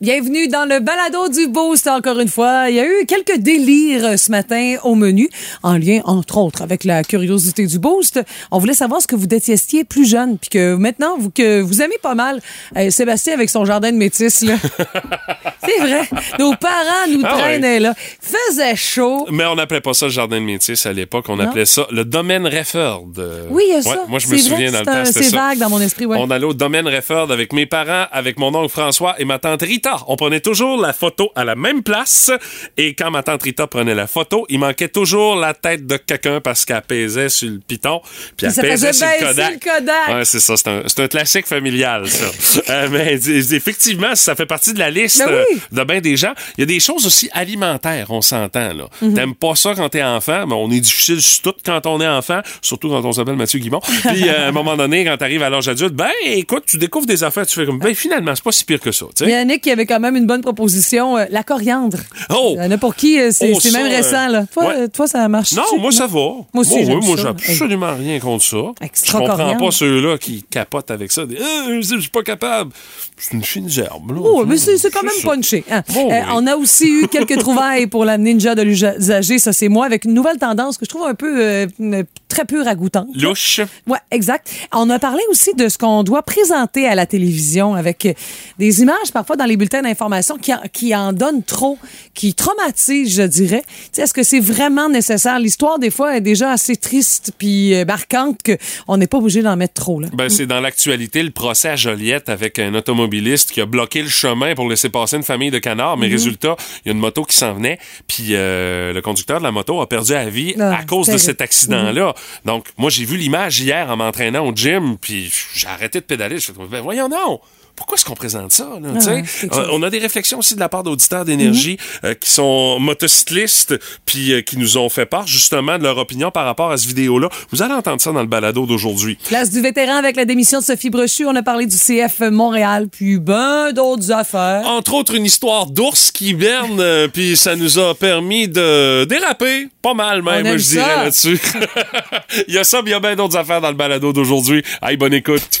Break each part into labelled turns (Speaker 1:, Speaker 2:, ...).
Speaker 1: Bienvenue dans le balado du Boost encore une fois. Il y a eu quelques délires euh, ce matin au menu, en lien entre autres avec la curiosité du Boost. On voulait savoir ce que vous détestiez plus jeune, puis que maintenant vous que vous aimez pas mal euh, Sébastien avec son jardin de métis là. C'est vrai. Nos parents nous
Speaker 2: Ah
Speaker 1: traînaient là. Faisait chaud.
Speaker 2: Mais on n'appelait pas ça le jardin de métis à l'époque. On
Speaker 1: Non.
Speaker 2: appelait ça le domaine Refford.
Speaker 1: Oui, il y a
Speaker 2: ouais,
Speaker 1: ça.
Speaker 2: Moi, je me
Speaker 1: vrai,
Speaker 2: souviens dans le temps.
Speaker 1: C'est vague dans mon esprit, ouais.
Speaker 2: On allait au domaine Refford avec mes parents, avec mon oncle François et ma tante Rita. On prenait toujours la photo à la même place. Et quand ma tante Rita prenait la photo, il manquait toujours la tête de quelqu'un parce qu'elle pesait sur le piton. Puis elle pesait sur le Kodak.
Speaker 1: Kodak.
Speaker 2: Ouais, c'est ça. C'est un, classique familial, ça. Euh, mais effectivement, ça fait partie de la liste
Speaker 1: Ben oui.
Speaker 2: De bien des gens. Il y a des choses aussi alimentaires, on s'entend, là.
Speaker 1: Mhm.
Speaker 2: T'aimes pas ça quand t'es enfant, mais on est difficile sur tout quand on est enfant, surtout quand on s'appelle Mathieu Guimont. Puis, euh, à un moment donné, quand t'arrives à l'âge adulte, ben, écoute, tu découvres des affaires, tu fais comme, ben, finalement, c'est pas si pire que ça, tu sais.
Speaker 1: Yannick qui avait quand même une bonne proposition, euh, la coriandre.
Speaker 2: Oh!
Speaker 1: Il y en a pour qui euh, c'est
Speaker 2: Oh,
Speaker 1: c'est même récent. Là. Toi,
Speaker 2: ouais.
Speaker 1: toi, ça marche
Speaker 2: Non, moi, ça va. Moi
Speaker 1: aussi,
Speaker 2: oui,
Speaker 1: j'aime
Speaker 2: moi, j'ai absolument rien contre ça.
Speaker 1: Extra
Speaker 2: je comprends pas ceux-là qui capotent avec ça. Des, je suis pas capable. C'est une fine gerbe, là.
Speaker 1: Oh, mais c'est quand même
Speaker 2: ça.
Speaker 1: Punché. hein.
Speaker 2: Bon,
Speaker 1: Euh. On a aussi eu quelques trouvailles pour la ninja de l'usager, ça c'est moi, avec une nouvelle tendance que je trouve un peu euh, euh, très peu ragoûtante.
Speaker 2: Louche.
Speaker 1: Ouais, exact. On a parlé aussi de ce qu'on doit présenter à la télévision avec euh, des images parfois dans les bulletins d'information qui, en- qui en donnent trop, qui traumatisent, je dirais. Est-ce que c'est vraiment nécessaire? L'histoire, des fois, est déjà assez triste puis euh, marquante qu'on n'est pas obligé d'en mettre trop. Là.
Speaker 2: Ben, c'est dans l'actualité le procès à Joliette avec un automobiliste qui a bloqué le chemin pour laisser passer une famille de canards.
Speaker 1: Mhm.
Speaker 2: Mais résultat, il y a une moto qui s'en venait, puis euh, le conducteur de la moto a perdu la vie
Speaker 1: Ah,
Speaker 2: à cause de cet accident-là. Donc, moi, j'ai vu l'image hier en m'entraînant au gym, puis j'ai arrêté de pédaler. Je fais, ben voyons non! Pourquoi est-ce qu'on présente ça? Là,
Speaker 1: ouais, quelque
Speaker 2: Euh, on a des réflexions aussi de la part d'auditeurs d'énergie
Speaker 1: Mhm.
Speaker 2: euh, qui sont motocyclistes, puis euh, qui nous ont fait part justement de leur opinion par rapport à ce vidéo-là. Vous allez entendre ça dans le balado d'aujourd'hui.
Speaker 1: Place du vétéran avec la démission de Sophie Brochu. On a parlé du CF Montréal, puis ben d'autres affaires.
Speaker 2: Entre autres, une histoire d'ours qui hiberne, euh, puis ça nous a permis de déraper. Pas mal même, je dirais là-dessus. il y a ça, mais il y a bien d'autres affaires dans le balado d'aujourd'hui. Aïe, bonne écoute.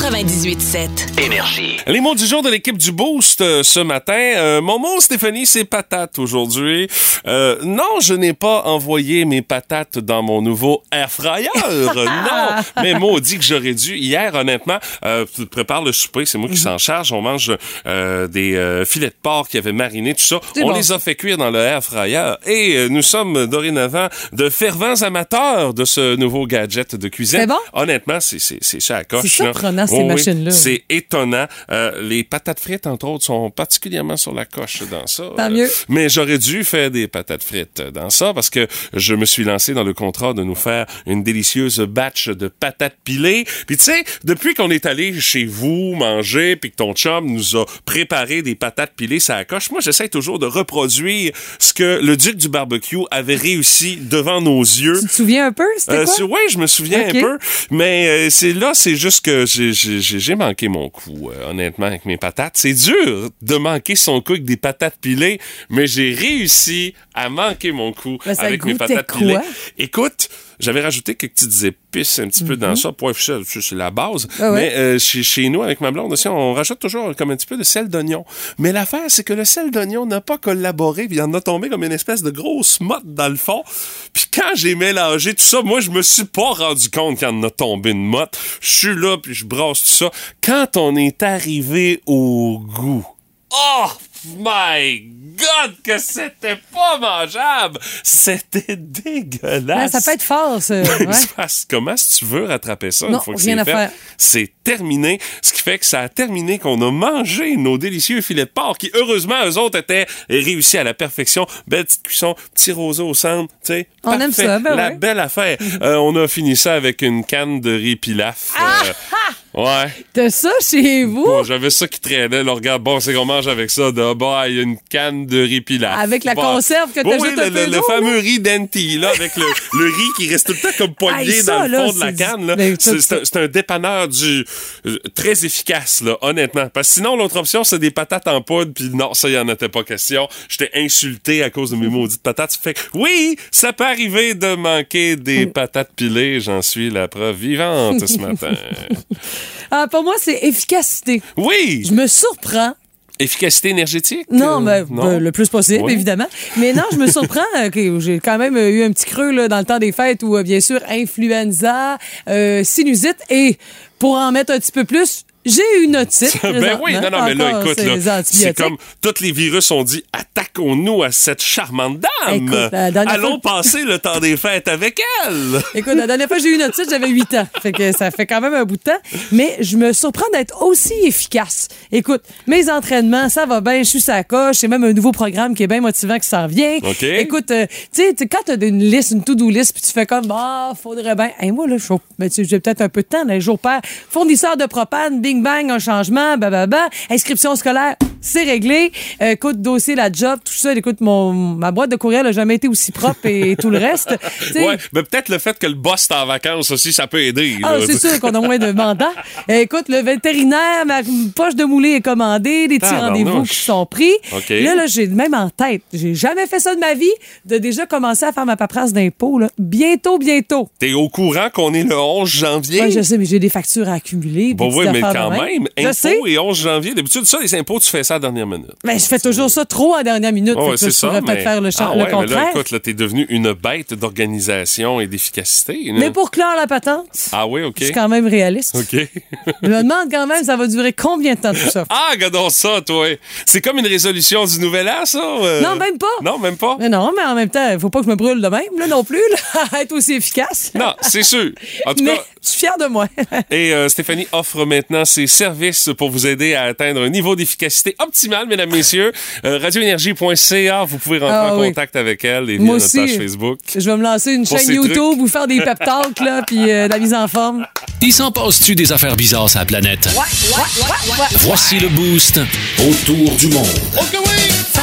Speaker 3: 98.7.
Speaker 4: Énergie.
Speaker 2: Les mots du jour de l'équipe du Boost euh, ce matin. Euh, mon mot, Stéphanie, c'est patate aujourd'hui. Euh, non, je n'ai pas envoyé mes patates dans mon nouveau air fryer. non, mais maudit que j'aurais dû. Hier, honnêtement, euh, tu prépares le souper, c'est moi qui s'en charge. On mange euh, des euh, filets de porc qui avaient mariné, tout ça. On
Speaker 1: bon.
Speaker 2: les a fait cuire dans le air fryer et euh, nous sommes dorénavant de fervents amateurs de ce nouveau gadget de cuisine.
Speaker 1: C'est bon?
Speaker 2: Honnêtement, c'est c'est c'est ça à coche.
Speaker 1: C'est ces
Speaker 2: Oh oui,
Speaker 1: machines-là.
Speaker 2: C'est étonnant. Euh, les patates frites, entre autres, sont particulièrement sur la coche dans ça.
Speaker 1: Tant
Speaker 2: Euh,
Speaker 1: mieux.
Speaker 2: mais j'aurais dû faire des patates frites dans ça parce que je me suis lancé dans le contrat de nous faire une délicieuse batch de patates pilées. Puis tu sais, depuis qu'on est allé chez vous manger, puis que ton chum nous a préparé des patates pilées ça coche, moi j'essaie toujours de reproduire ce que le duc du barbecue avait réussi devant nos yeux.
Speaker 1: Tu te souviens un peu? C'était
Speaker 2: Euh,
Speaker 1: quoi?
Speaker 2: c'est- ouais, je me souviens un peu, mais euh, c'est là, c'est juste que j'ai- j'ai manqué mon coup, euh, honnêtement, avec mes patates. C'est dur de manquer son coup avec des patates pilées, mais j'ai réussi à manquer mon coup
Speaker 1: Ben,
Speaker 2: avec mes patates
Speaker 1: quoi?
Speaker 2: pilées. Écoute, j'avais rajouté quelques petites épices un petit peu dans ça, poivre c'est la base.
Speaker 1: Mhm. Ah ouais.
Speaker 2: Mais euh, chez, chez nous, avec ma blonde aussi, on rajoute toujours comme un petit peu de sel d'oignon. Mais l'affaire, c'est que le sel d'oignon n'a pas collaboré, puis il en a tombé comme une espèce de grosse motte dans le fond. Puis quand j'ai mélangé tout ça, moi, je me suis pas rendu compte qu'il en a tombé une motte. Je suis là, puis je brasse tout ça. Quand on est arrivé au goût, oh my God, que c'était pas mangeable! C'était dégueulasse!
Speaker 1: Ouais, ça peut être fort, ça.
Speaker 2: Ben,
Speaker 1: Ouais.
Speaker 2: comment si tu veux rattraper ça
Speaker 1: Non,
Speaker 2: une fois que
Speaker 1: rien
Speaker 2: c'est
Speaker 1: à
Speaker 2: fait?
Speaker 1: faire.
Speaker 2: C'est terminé. Ce qui fait que ça a terminé qu'on a mangé nos délicieux filets de porc qui, heureusement, eux autres étaient réussis à la perfection. Belle petite cuisson, petit roseau au centre, tu sais.
Speaker 1: On aime
Speaker 2: parfait.
Speaker 1: ça, ben
Speaker 2: La
Speaker 1: ouais.
Speaker 2: belle affaire. Euh, on a fini ça avec une canne de riz pilaf.
Speaker 1: Ah!
Speaker 2: euh, Ouais.
Speaker 1: T'as ça chez vous?
Speaker 2: Bon, j'avais ça qui traînait. Là, regarde, bon, c'est qu'on mange avec ça. De, bah, il y a une canne de riz pilaf.
Speaker 1: Avec la
Speaker 2: Bah,
Speaker 1: conserve que
Speaker 2: oui,
Speaker 1: t'ajoutes
Speaker 2: oui, le, le, le fameux riz denti, là, avec le, le riz qui reste tout le temps comme poigné
Speaker 1: Hey,
Speaker 2: dans le
Speaker 1: là,
Speaker 2: fond de la canne. là.
Speaker 1: Ça,
Speaker 2: C'est un, dépanneur du euh, très efficace, là, honnêtement. Parce que sinon, l'autre option, c'est des patates en poudre. Puis non, ça, il en était pas question. J'étais insulté à cause de mes maudites patates. Fait que, oui, ça peut arriver de manquer des patates pilées. J'en suis la preuve vivante ce matin.
Speaker 1: Ah, pour moi, c'est efficacité.
Speaker 2: Oui!
Speaker 1: Je me surprends.
Speaker 2: Efficacité énergétique?
Speaker 1: Non,
Speaker 2: Euh,
Speaker 1: mais
Speaker 2: non?
Speaker 1: ben, le plus possible,
Speaker 2: Oui.
Speaker 1: évidemment. Mais non, je me surprends. euh, j'ai quand même eu un petit creux là, dans le temps des fêtes où, euh, bien sûr, influenza, euh, sinusite et pour en mettre un petit peu plus, j'ai une otite.
Speaker 2: Ben oui, non, non, mais là, écoute,
Speaker 1: c'est
Speaker 2: comme tous les virus ont dit attaquons-nous à cette charmante dame.
Speaker 1: Écoute,
Speaker 2: Allons
Speaker 1: fois-
Speaker 2: passer le temps des fêtes avec elle.
Speaker 1: Écoute, la dernière fois j'ai eu une otite, j'avais 8 ans. Fait que ça fait quand même un bout de temps. Mais je me surprends d'être aussi efficace. Écoute, mes entraînements, ça va bien, je suis sa coche. C'est même un nouveau programme qui est bien motivant qui s'en vient.
Speaker 2: OK.
Speaker 1: Écoute, euh, tu sais, quand t'as une liste, une to-do list, puis tu fais comme, bah, faudrait bien. Hey, moi, là, je suis ben, tu sais, j'ai peut-être un peu de temps, là, jours pairs. Fournisseur de propane, bing bang, un changement, bababa. Inscription scolaire, c'est réglé. Euh, écoute, dossier, la job, tout ça. Écoute, mon, ma boîte de courriel n'a jamais été aussi propre et tout le reste. Tu sais,
Speaker 2: Ouais, mais peut-être le fait que le boss est en vacances aussi, ça peut aider.
Speaker 1: ah, c'est sûr qu'on a moins de mandats. Euh, écoute, le vétérinaire, ma poche de moulée est commandée, des petits rendez-vous qui sont pris. Là, là, j'ai même en tête, j'ai jamais fait ça de ma vie, de déjà commencer à faire ma paperasse d'impôts. Bientôt, bientôt.
Speaker 2: T'es au courant qu'on est le 11 janvier?
Speaker 1: Ouais, je sais, mais j'ai des factures à accumuler.
Speaker 2: Bon,
Speaker 1: des
Speaker 2: oui, mais quand même,
Speaker 1: sais.
Speaker 2: impôts et 11 janvier. D'habitude, ça, les impôts, tu fais ça à la dernière minute.
Speaker 1: Mais je fais toujours ça trop à dernière minute.
Speaker 2: Oh, c'est
Speaker 1: je
Speaker 2: ça.
Speaker 1: pourrais
Speaker 2: Mais...
Speaker 1: faire le,
Speaker 2: ah,
Speaker 1: le
Speaker 2: ouais, mais
Speaker 1: contraire.
Speaker 2: là, écoute, là, t'es devenu une bête d'organisation et d'efficacité.
Speaker 1: Mais pour clore la patente,
Speaker 2: Ah oui, OK.
Speaker 1: je suis quand même réaliste.
Speaker 2: OK.
Speaker 1: Je me demande quand même, ça va durer combien de temps tout ça?
Speaker 2: Ah, regardons ça, toi. C'est comme une résolution du nouvel an, ça? euh?
Speaker 1: Non, même pas.
Speaker 2: Non, même pas?
Speaker 1: Mais non, mais en même temps, il faut pas que je me brûle de même, là, non plus, là, être aussi efficace.
Speaker 2: Non, c'est sûr. En tout
Speaker 1: mais
Speaker 2: cas,
Speaker 1: je suis fière de moi.
Speaker 2: et euh, Stéphanie offre maintenant ses services pour vous aider à atteindre un niveau d'efficacité optimal, mesdames, messieurs. Euh, radioénergie.ca, vous pouvez rentrer
Speaker 1: Ah
Speaker 2: en
Speaker 1: oui.
Speaker 2: contact avec elle et via
Speaker 1: Moi
Speaker 2: notre
Speaker 1: aussi.
Speaker 2: page Facebook.
Speaker 1: Je vais me lancer une chaîne YouTube
Speaker 2: trucs.
Speaker 1: ou faire des pep talks, là, puis euh, de la mise en forme.
Speaker 4: Il s'en passe-tu des affaires bizarres sur la planète? Voici le boost autour du monde.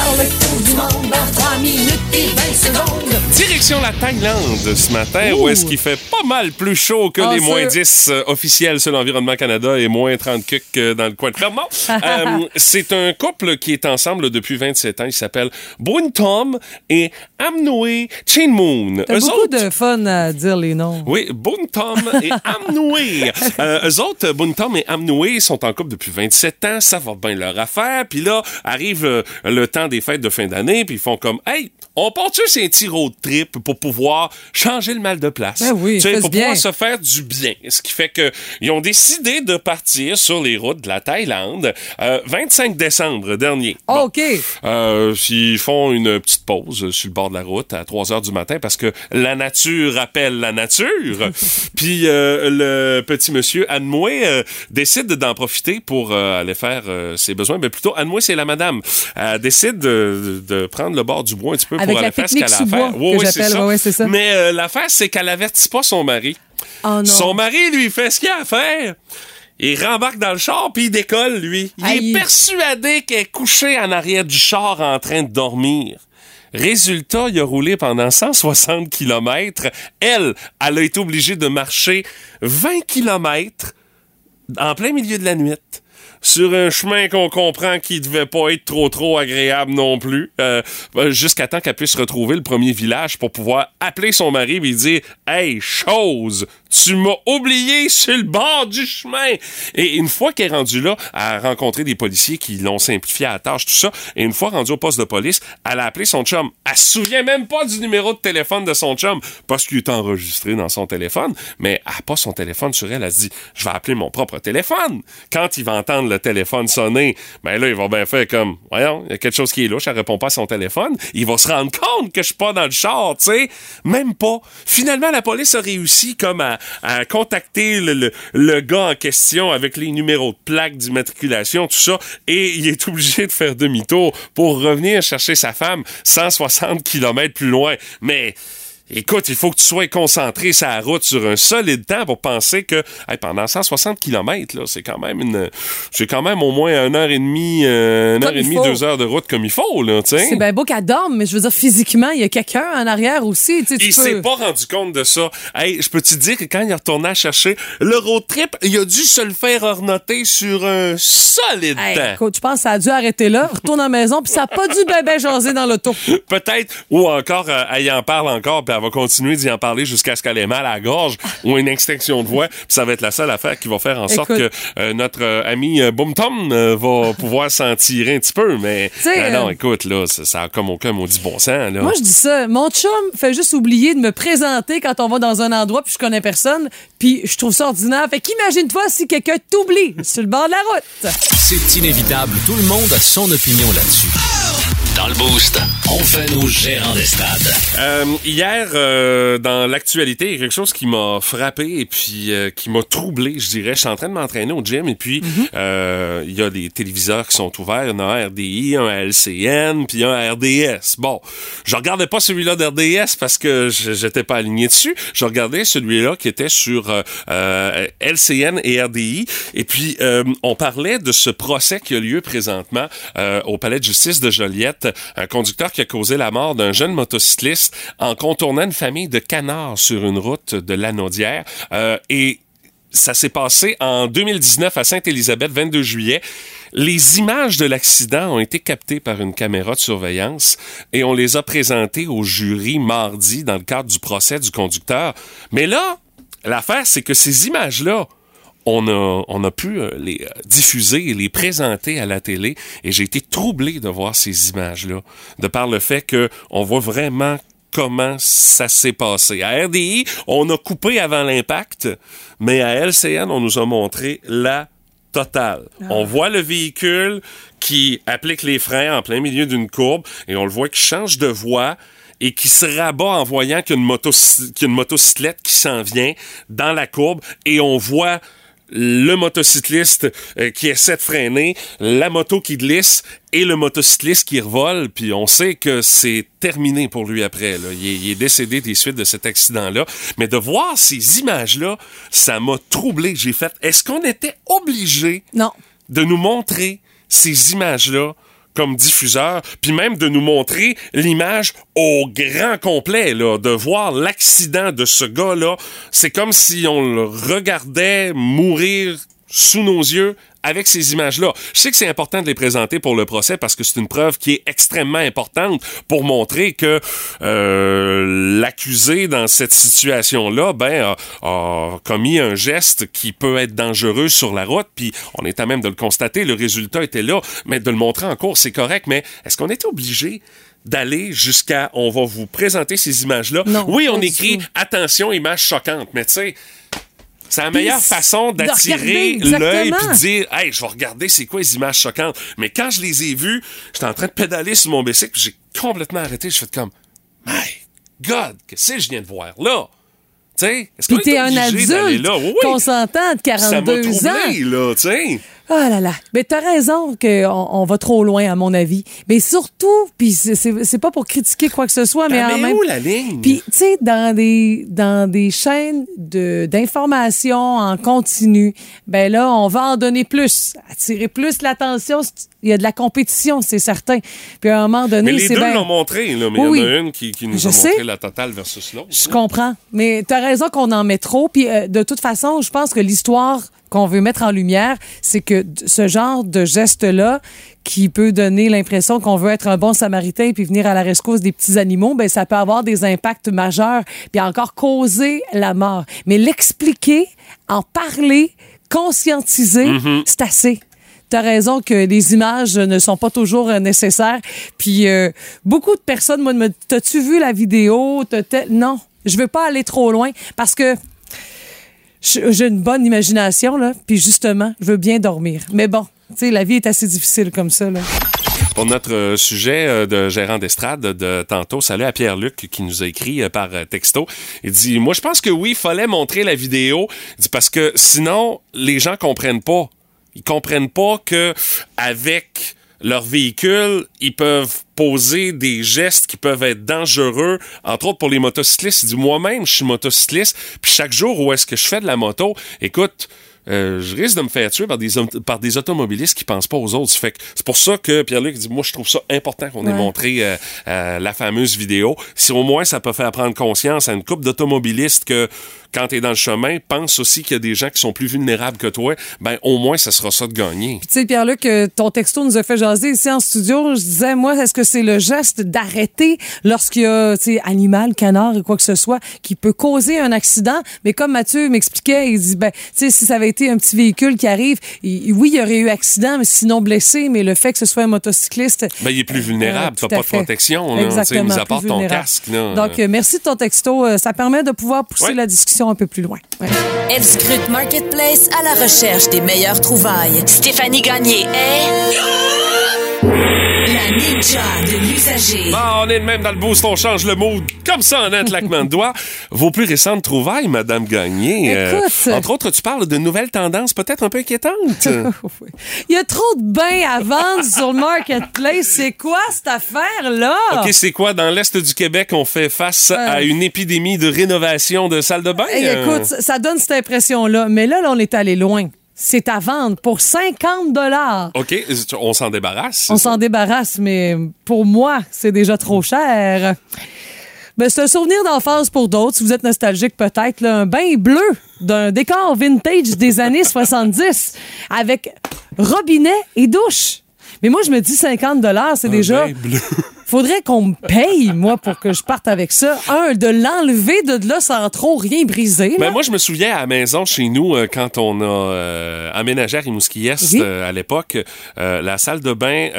Speaker 1: Faire le tour du monde en 3 minutes et 20 secondes.
Speaker 2: Direction la Thaïlande ce matin, où est-ce qu'il fait pas mal plus chaud que
Speaker 1: Ah,
Speaker 2: les moins 10 euh, officiels sur l'Environnement Canada et moins 30 cucs euh, dans le coin de Clermont. Euh, c'est un couple qui est ensemble depuis 27 ans. Il s'appelle Boon Tom et Amnoe Chain Moon.
Speaker 1: T'as beaucoup
Speaker 2: autres-
Speaker 1: de fun à dire les noms.
Speaker 2: oui, Boon Tom et Amnoé. Euh, eux autres, Boon Tom et Amnoé sont en couple depuis 27 ans. Ça va bien leur affaire. Puis là, arrive le temps des fêtes de fin d'année. Puis ils font comme, hey, on part-tu ces petits road trip pour pouvoir changer le mal de place?
Speaker 1: Ben oui,
Speaker 2: Tu sais, pour
Speaker 1: bien.
Speaker 2: pouvoir se faire du bien. Ce qui fait que ils ont décidé de partir sur les routes de la Thaïlande euh, 25 décembre dernier. Bon.
Speaker 1: OK.
Speaker 2: Euh, ils font une petite pause sur le bord de la route à 3 heures du matin parce que la nature appelle la nature. Puis euh, le petit monsieur Anne-Moué euh, décide d'en profiter pour aller faire ses besoins. Mais plutôt, Anne-Moué, c'est la madame. Elle décide de, de prendre le bord du bois un petit peu
Speaker 1: Avec
Speaker 2: pour
Speaker 1: la
Speaker 2: aller faire ce qu'elle a à faire.
Speaker 1: que
Speaker 2: Oui, oui, c'est
Speaker 1: j'appelle.
Speaker 2: ça.
Speaker 1: Ouais, ouais, c'est ça.
Speaker 2: Mais euh, l'affaire, c'est qu'elle avertit pas son mari.
Speaker 1: Oh non.
Speaker 2: Son mari, lui, fait ce qu'il a à faire. Il rembarque dans le char, puis il décolle, lui. Il
Speaker 1: Aïe.
Speaker 2: est persuadé qu'elle est couchée en arrière du char en train de dormir. Résultat, il a roulé pendant 160 km. Elle, elle a été obligée de marcher 20 km en plein milieu de la nuit sur un chemin qu'on comprend qui devait pas être trop trop agréable non plus euh, jusqu'à temps qu'elle puisse retrouver le premier village pour pouvoir appeler son mari et lui dire hey chose tu m'as oublié sur le bord du chemin. Et une fois qu'elle est rendue là a rencontré des policiers qui l'ont simplifié à tâche tout ça et une fois rendue au poste de police elle a appelé son chum. Elle se souvient même pas du numéro de téléphone de son chum parce qu'il est enregistré dans son téléphone mais elle a pas son téléphone sur elle. Elle se dit je vais appeler mon propre téléphone quand il va entendre le téléphone sonner ben là il va bien faire comme voyons il y a quelque chose qui est louche. Elle répond pas à son téléphone il va se rendre compte que je suis pas dans le char tu sais. Même pas. Finalement la police a réussi comme à, à contacter le, le, le gars en question avec les numéros de plaque d'immatriculation tout ça et il est obligé de faire demi-tour pour revenir chercher sa femme 160 km plus loin. Mais Écoute, il faut que tu sois concentré sur la route sur un solide temps pour penser que hey, pendant 160 km, là, c'est quand même une, c'est quand même au moins une heure et demie, euh, une
Speaker 1: Comme
Speaker 2: heure et demie,
Speaker 1: faut.
Speaker 2: deux heures de route comme il faut, là.
Speaker 1: C'est bien beau qu'elle dorme, mais je veux dire, physiquement, il y a quelqu'un en arrière aussi. Tu
Speaker 2: Il s'est pas rendu compte de ça. Hey, je peux te dire que quand il est retourné à chercher le road trip, il a dû se le faire ornoter sur un solide
Speaker 1: Hey,
Speaker 2: temps.
Speaker 1: écoute, je pense que ça a dû arrêter là, retourne à la maison, puis ça a pas dû bébé jaser dans l'auto.
Speaker 2: Peut-être, ou encore, euh, elle en parle encore, puis elle va continuer d'y en parler jusqu'à ce qu'elle ait mal à la gorge ou une extinction de voix. Puis ça va être la seule affaire qui va faire en sorte
Speaker 1: Écoute.
Speaker 2: que euh, notre euh, ami euh, Boom Tom euh, va pouvoir s'en tirer un petit peu. Mais ah non,
Speaker 1: euh,
Speaker 2: écoute, là, ça, ça a comme aucun maudit bon sens. Là.
Speaker 1: Moi, je dis ça. Mon chum fait juste oublier de me présenter quand on va dans un endroit puis je connais personne. Puis je trouve ça ordinaire. Fait qu'imagine-toi si quelqu'un t'oublie sur le bord de la route.
Speaker 4: C'est inévitable, tout le monde a son opinion là-dessus. Dans le Boost, on fait nos gérants d'estrade.
Speaker 2: Euh, hier, euh, dans l'actualité, il y a quelque chose qui m'a frappé et puis euh, qui m'a troublé, je dirais. Je suis en train de m'entraîner au gym et puis euh, il y a des téléviseurs qui sont ouverts. Il y en a un RDI, un LCN, puis un RDS. Bon, je regardais pas celui-là d'RDS parce que je- j'étais pas aligné dessus. Je regardais celui-là qui était sur euh, euh, LCN et RDI. Et puis, euh, on parlait de ce procès qui a lieu présentement euh, au palais de justice de Joliette. Un conducteur qui a causé la mort d'un jeune motocycliste en contournant une famille de canards sur une route de Lanaudière. Euh, et ça s'est passé en 2019 à Sainte-Élisabeth, 22 juillet. Les images de l'accident ont été captées par une caméra de surveillance et on les a présentées au jury mardi dans le cadre du procès du conducteur. Mais là, l'affaire, c'est que ces images-là, on a, on a pu euh, les euh, diffuser et les présenter à la télé et j'ai été troublé de voir ces images-là, de par le fait que on voit vraiment comment ça s'est passé. À RDI, on a coupé avant l'impact, mais à LCN, on nous a montré la totale. On voit le véhicule qui applique les freins en plein milieu d'une courbe et on le voit qui change de voie et qui se rabat en voyant qu'il y a une, motocy- qu'il y a une motocyclette qui s'en vient dans la courbe et on voit le motocycliste euh, qui essaie de freiner, la moto qui glisse et le motocycliste qui revole, puis on sait que c'est terminé pour lui après. Là. Il, est, il est décédé des suites de cet accident-là. Mais de voir ces images-là, ça m'a troublé. J'ai fait, est-ce qu'on était obligé
Speaker 1: Non.
Speaker 2: de nous montrer ces images-là comme diffuseur, puis même de nous montrer l'image au grand complet, là, de voir l'accident de ce gars-là. C'est comme si on le regardait mourir sous nos yeux avec ces images-là. Je sais que c'est important de les présenter pour le procès parce que c'est une preuve qui est extrêmement importante pour montrer que euh, l'accusé dans cette situation-là, ben, a, a commis un geste qui peut être dangereux sur la route. Puis on est à même de le constater, le résultat était là, mais de le montrer en cours, c'est correct. Mais est-ce qu'on était obligé d'aller jusqu'à on va vous présenter ces images-là? Oui, on écrit attention, image choquante, mais tu sais. C'est la meilleure façon d'attirer l'œil puis de dire Hey, je vais regarder c'est quoi les images choquantes. Mais quand je les ai vues, j'étais en train de pédaler sur mon bicycle, j'ai complètement arrêté. Je fais comme My God, qu'est-ce que je viens de voir là? Tu sais, est-ce est
Speaker 1: t'es un adulte
Speaker 2: là? Oui, oui.
Speaker 1: consentant de
Speaker 2: Ça m'a
Speaker 1: 42 ans.
Speaker 2: troublé, là,
Speaker 1: Oh là là. Mais t'as raison qu'on on va trop loin, à mon avis. Mais surtout, puis c'est- c'est c'est pas pour critiquer quoi que ce soit, mais
Speaker 2: Ah,
Speaker 1: en
Speaker 2: mais
Speaker 1: même
Speaker 2: où la ligne?
Speaker 1: Puis, tu sais, dans des, dans des chaînes de- d'information en continu, ben là, on va en donner plus, attirer plus l'attention. C'est- Il y a de la compétition, c'est certain. Puis à un moment donné,
Speaker 2: mais les
Speaker 1: c'est
Speaker 2: deux l'ont montré, là, mais
Speaker 1: Oui,
Speaker 2: il y en a
Speaker 1: oui.
Speaker 2: une qui, qui nous
Speaker 1: Je
Speaker 2: a
Speaker 1: sais.
Speaker 2: montré la totale versus l'autre.
Speaker 1: Je comprends. Mais tu as raison qu'on en met trop. Puis euh, de toute façon, je pense que l'histoire qu'on veut mettre en lumière, c'est que ce genre de geste-là, qui peut donner l'impression qu'on veut être un bon samaritain puis venir à la rescousse des petits animaux, ben ça peut avoir des impacts majeurs puis encore causer la mort. Mais l'expliquer, en parler, conscientiser, c'est assez. T'as raison que les images ne sont pas toujours euh, nécessaires. Puis euh, beaucoup de personnes moi t'as-tu vu la vidéo? Non, je veux pas aller trop loin parce que j'ai une bonne imagination là. Puis justement, je veux bien dormir. Mais bon, tu sais, la vie est assez difficile comme ça là.
Speaker 2: Pour notre euh, sujet euh, de gérant d'estrade de tantôt, salut à Pierre-Luc qui nous a écrit euh, par texto. Il dit, moi je pense que oui, il fallait montrer la vidéo. Il dit, parce que sinon, les gens comprennent pas. Ils comprennent pas que avec leurs véhicules, ils peuvent poser des gestes qui peuvent être dangereux, entre autres pour les motocyclistes. Il dit, moi-même, je suis motocycliste, puis chaque jour où est-ce que je fais de la moto, écoute, euh, je risque de me faire tuer par des, par des automobilistes qui pensent pas aux autres. Fait que c'est pour ça que Pierre-Luc dit, moi, je trouve ça important qu'on ait montré euh, euh, la fameuse vidéo. Si au moins ça peut faire prendre conscience à une couple d'automobilistes que quand tu es dans le chemin, pense aussi qu'il y a des gens qui sont plus vulnérables que toi, ben au moins ça sera ça de gagner.
Speaker 1: Tu sais, Pierre-Luc, euh, ton texto nous a fait jaser ici en studio. Je disais, moi, est-ce que c'est le geste d'arrêter lorsqu'il y a, tu sais, animal, canard et quoi que ce soit qui peut causer un accident? Mais comme Mathieu m'expliquait, il dit, ben, tu sais, si ça avait été un petit véhicule qui arrive, il- oui, il y aurait eu accident, mais sinon blessé, mais le fait que ce soit un motocycliste.
Speaker 2: Ben, il est plus vulnérable,
Speaker 1: Euh,
Speaker 2: t'as
Speaker 1: tout à
Speaker 2: pas de protection, là, tu sais,
Speaker 1: Exactement,
Speaker 2: mis à part ton
Speaker 1: vulnérable.
Speaker 2: casque. Là,
Speaker 1: Donc, euh, merci de ton texto. Euh, Ça permet de pouvoir pousser
Speaker 2: Ouais.
Speaker 1: la discussion un peu plus loin.
Speaker 5: Elle Marketplace à la recherche des meilleures trouvailles.
Speaker 3: Stéphanie Gagné est
Speaker 5: La ninja de l'usager.
Speaker 2: Ah, on est de même dans le boost, on change le mood. Comme ça, en un claquement de doigts. Vos plus récentes trouvailles, Madame Gagné. euh,
Speaker 1: Écoute.
Speaker 2: entre autres, tu parles de nouvelles tendances peut-être un peu inquiétantes.
Speaker 1: Il y a trop de bains à vendre sur le marketplace. C'est quoi cette affaire-là?
Speaker 2: OK, c'est quoi? Dans l'Est du Québec, on fait face à une épidémie de rénovation de salles de bain?
Speaker 1: Hey,
Speaker 2: Euh,
Speaker 1: écoute, ça ça donne cette impression-là. Mais là, là, on est allé loin. C'est à vendre pour 50 dollars.
Speaker 2: OK, on s'en débarrasse.
Speaker 1: On s'en débarrasse, mais pour moi, c'est déjà trop cher. Ben, c'est un souvenir d'enfance pour d'autres. Si vous êtes nostalgique, peut-être, un bain bleu d'un décor vintage des années 70 avec robinet et douche. Mais moi, je me dis 50 dollars, c'est déjà.
Speaker 2: bain bleu.
Speaker 1: Faudrait qu'on me paye, moi, pour que je parte avec ça. Un, de l'enlever de là sans trop rien briser.
Speaker 2: Ben moi, je me souviens à la maison chez nous, euh, quand on a euh, aménagé à Rimouski-Est
Speaker 1: Oui.
Speaker 2: euh, à l'époque, la salle de bain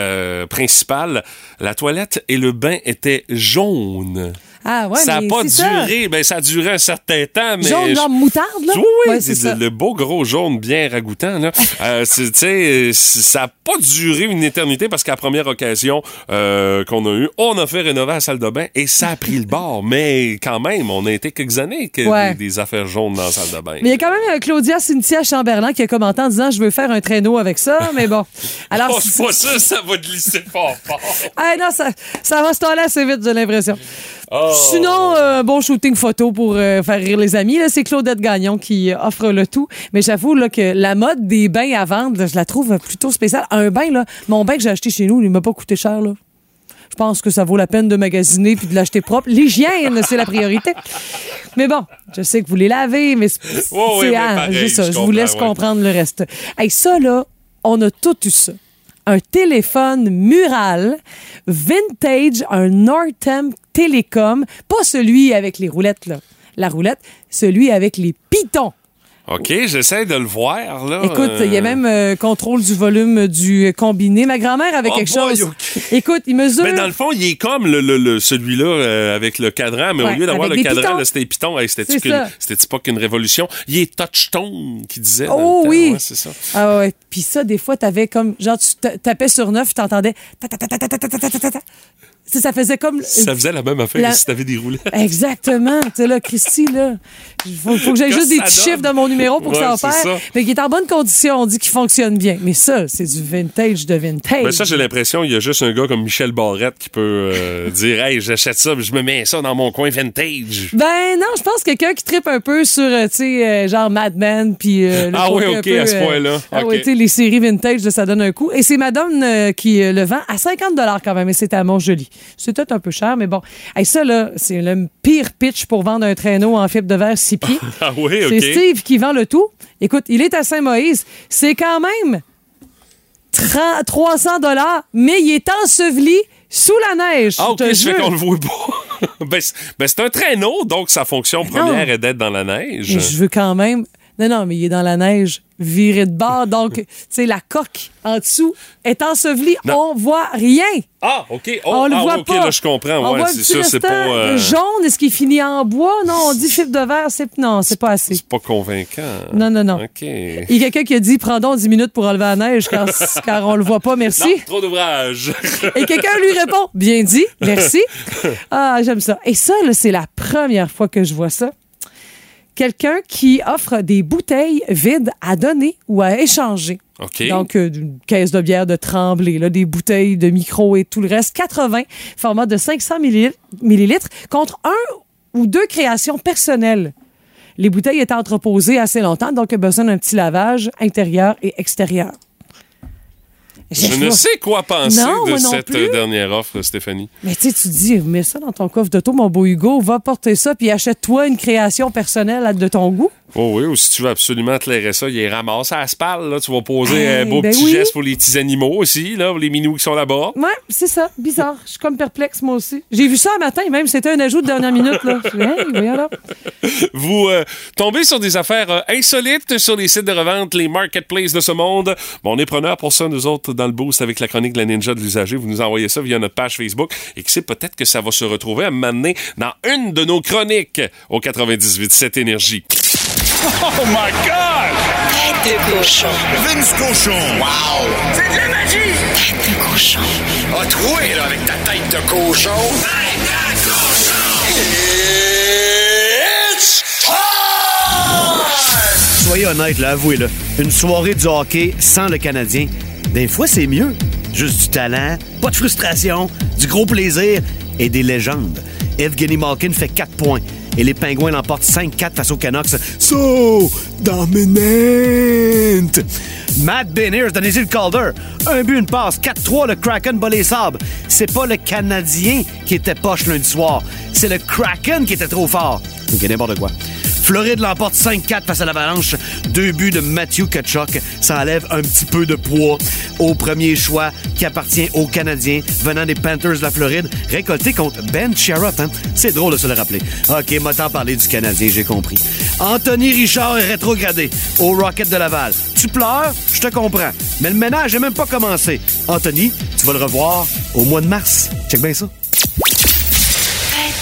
Speaker 2: principale, la toilette et le bain étaient jaunes.
Speaker 1: Ah, ouais,
Speaker 2: ça n'a pas
Speaker 1: c'est ça.
Speaker 2: duré, ben ça a duré un certain temps, mais...
Speaker 1: Jaune, genre moutarde, là?
Speaker 2: Oui, oui,
Speaker 1: Ouais, c'est
Speaker 2: le, beau gros jaune bien ragoûtant. Là. Euh, c'est- tu sais, ça n'a pas duré une éternité parce qu'à la première occasion euh, qu'on a eue, on a fait rénover la salle de bain et ça a pris le bord. Mais quand même, on a été quelques années que
Speaker 1: Ouais.
Speaker 2: des, des affaires jaunes dans la salle de bain.
Speaker 1: Mais il y a quand même euh, Claudia Cynthia Chamberlain qui a commenté en disant je veux faire un traîneau avec ça, mais bon. Alors,
Speaker 2: Oh, c'est pas ça, ça va glisser fort fort.
Speaker 1: Ah non, ça, ça va se tourner assez vite, j'ai l'impression.
Speaker 2: Oh.
Speaker 1: Sinon, euh, bon shooting photo pour euh, faire rire les amis. là, C'est Claudette Gagnon qui offre le tout. Mais j'avoue là, que la mode des bains à vendre, là, je la trouve plutôt spéciale. Un bain, là, mon bain que j'ai acheté chez nous, il m'a pas coûté cher. Là. Je pense que ça vaut la peine de magasiner puis de l'acheter propre. L'hygiène, c'est la priorité. Mais bon, je sais que vous les lavez, mais c'est ah, c'est ça,
Speaker 2: je
Speaker 1: je vous laisse
Speaker 2: ouais.
Speaker 1: comprendre le reste. Hey, ça, là, on a tout eu ça. Un téléphone mural, vintage, un Nortem Telecom, pas celui avec les roulettes, là. La roulette, celui avec les pitons.
Speaker 2: OK, j'essaie de le voir, là.
Speaker 1: Écoute, il y a même contrôle du volume du combiné. Ma grand-mère avait quelque chose. Écoute, il mesure.
Speaker 2: Mais dans le fond, il est comme le, le, le celui-là euh, avec le cadran, mais au lieu d'avoir le cadran, c'était pitons. Hey, C'était pas qu'une révolution? Il est touchstone, qui disait.
Speaker 1: Oh oui.
Speaker 2: Ça.
Speaker 1: Ah ouais. Puis ça, des fois, t'avais comme. Genre, tu tapais sur neuf, t'entendais. Ça, ça faisait comme.
Speaker 2: Ça faisait la même affaire si t'avais des roulettes.
Speaker 1: Exactement. tu sais, là, Christy, là. Il faut, faut que j'aille juste des petits
Speaker 2: donne.
Speaker 1: chiffres de mon numéro pour que
Speaker 2: Ouais,
Speaker 1: ça opère.
Speaker 2: ça.
Speaker 1: Mais qui est en bonne condition. On dit qu'il fonctionne bien. Mais ça, c'est du vintage de vintage.
Speaker 2: Ben ça, j'ai l'impression il y a juste un gars comme Michel Barrette qui peut euh, dire Hey, j'achète ça, je me mets ça dans mon coin vintage.
Speaker 1: Ben non, je pense que quelqu'un qui tripe un peu sur, euh, tu sais, euh, genre Mad Men, puis... euh,
Speaker 2: Ah
Speaker 1: côté
Speaker 2: oui, ok,
Speaker 1: peu,
Speaker 2: à ce point-là.
Speaker 1: Ah
Speaker 2: Ok.
Speaker 1: oui, tu sais, les séries vintage, ça donne un coup. Et c'est Madame qui le vend à 50 quand même, et c'est à Montjoli. C'est peut-être un peu cher, mais bon. Hey, ça, là, c'est le pire pitch pour vendre un traîneau en fibre de verre 6 pieds.
Speaker 2: Ah oui,
Speaker 1: C'est. Steve qui vend le tout. Écoute, il est à Saint-Moïse. C'est quand même 30 300 dollars, mais il est enseveli sous la neige.
Speaker 2: Ah, ok,
Speaker 1: je
Speaker 2: qu'on le voit pas. ben, c'est ben, c'est un traîneau, donc sa fonction première est d'être dans la neige.
Speaker 1: Mais je veux quand même. Non, non, mais il est dans la neige, viré de bord. Donc, tu sais, la coque en dessous est ensevelie.
Speaker 2: Non.
Speaker 1: On voit rien.
Speaker 2: Ah, ok. Oh,
Speaker 1: on le
Speaker 2: ah,
Speaker 1: voit
Speaker 2: ok,
Speaker 1: pas.
Speaker 2: là, je comprends.
Speaker 1: On
Speaker 2: ouais,
Speaker 1: voit
Speaker 2: c'est c'est pas. euh,
Speaker 1: jaune. Est-ce qu'il finit en bois? Non, on dit fibre de verre. C'est... Non, c'est pas assez.
Speaker 2: C'est pas convaincant.
Speaker 1: Non, non, non.
Speaker 2: OK.
Speaker 1: Il y a quelqu'un qui a dit prends donc 10 minutes pour enlever la neige car, car on le voit pas, merci.
Speaker 2: Non, trop d'ouvrage.
Speaker 1: Et quelqu'un lui répond Bien dit, merci. Ah, j'aime ça. Et ça, là, c'est la première fois que je vois ça. Quelqu'un qui offre des bouteilles vides à donner ou à échanger.
Speaker 2: OK.
Speaker 1: Donc, euh, une caisse de bière de Tremblay, là, des bouteilles de micro et tout le reste. 80, format de 500 millilitres, contre un ou deux créations personnelles. Les bouteilles étaient entreposées assez longtemps, donc besoin d'un petit lavage intérieur et extérieur.
Speaker 2: Je ne sais quoi penser
Speaker 1: Non,
Speaker 2: de cette
Speaker 1: plus.
Speaker 2: euh, dernière offre, Stéphanie.
Speaker 1: Mais tu sais, tu dis, mets ça dans ton coffre d'auto, mon beau Hugo, va porter ça, puis achète-toi une création personnelle de ton goût.
Speaker 2: Oh oui, ou si tu veux absolument clairer ça, il est ramassé à la spale, là. Tu vas poser un beau
Speaker 1: ben
Speaker 2: petit
Speaker 1: oui.
Speaker 2: geste pour les petits animaux aussi, là, les minous qui sont là-bas.
Speaker 1: Ouais, c'est ça, bizarre. Je suis comme perplexe, moi aussi. J'ai vu ça un matin, même, c'était un ajout de dernière minute, là. Hey, là.
Speaker 2: Vous euh, tombez sur des affaires euh, insolites sur les sites de revente, les marketplaces de ce monde. Bon, on est preneurs pour ça, nous autres, dans le boost avec la chronique de la ninja de l'usager. Vous nous envoyez ça via notre page Facebook et qui sait peut-être que ça va se retrouver à m'amener dans une de nos chroniques au 98.7 Énergie.
Speaker 4: Oh my God!
Speaker 3: Tête de cochon.
Speaker 6: Vince Cochon. Wow! C'est de la magie!
Speaker 3: Tête de cochon.
Speaker 6: A troué, là, avec ta tête de cochon. Tête de cochon! It's time!
Speaker 7: Soyez honnête, là, avouez-le. Une soirée du hockey sans le Canadien, des fois, c'est mieux. Juste du talent, pas de frustration, du gros plaisir et des légendes. Evgeny Malkin fait 4 points et les Pingouins l'emportent 5-4 face aux Canucks. So dominant! Matt Beniers, le Calder. Un but, une passe. 4-3, le Kraken bat les sables. C'est pas le Canadien qui était poche lundi soir. C'est le Kraken qui était trop fort. Ok, n'importe quoi. Floride l'emporte 5-4 face à l'Avalanche. Deux buts de Matthew Kachuk. Ça enlève un petit peu de poids au premier choix qui appartient aux Canadiens venant des Panthers de la Floride, récolté contre Ben Sherratt. Hein? C'est drôle de se le rappeler. OK, m'a tant parlé du Canadien, j'ai compris. Anthony Richard est rétrogradé au Rocket de Laval. Tu pleures, je te comprends. Mais le ménage n'est même pas commencé. Anthony, tu vas le revoir au mois de mars. Check bien ça.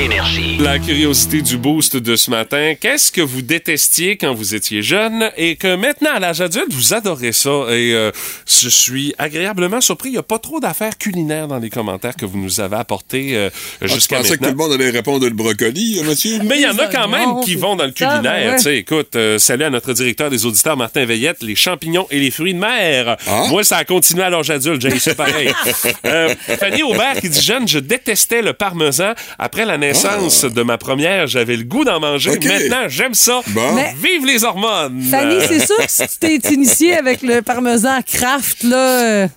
Speaker 4: Énergie.
Speaker 2: La curiosité du boost de ce matin, qu'est-ce que vous détestiez quand vous étiez jeune et que maintenant, à l'âge adulte, vous adorez ça? Et euh, je suis agréablement surpris. Il n'y a pas trop d'affaires culinaires dans les commentaires que vous nous avez apportés euh,
Speaker 8: Ah, je
Speaker 2: jusqu'à
Speaker 8: pensais que tout
Speaker 2: maintenant.
Speaker 8: le monde allait répondre le brocoli, hein, Mathieu.
Speaker 2: Mais il y en a quand même qui vont dans le
Speaker 1: ça,
Speaker 2: culinaire.
Speaker 1: ouais.
Speaker 2: Tu sais, écoute, euh, salut à notre directeur des auditeurs, Martin Veillette, les champignons et les fruits de mer.
Speaker 8: Ah?
Speaker 2: Moi, ça a continué à l'âge adulte. J'ai ça pareil. Euh, Fanny Aubert qui dit jeune, je détestais le parmesan. Après la naissance de ma première, j'avais le goût d'en manger. Maintenant, j'aime ça.
Speaker 8: Bon.
Speaker 1: Mais-
Speaker 2: Vive les hormones!
Speaker 1: Fanny, c'est sûr que si tu t'es initié avec le parmesan Kraft, là, euh,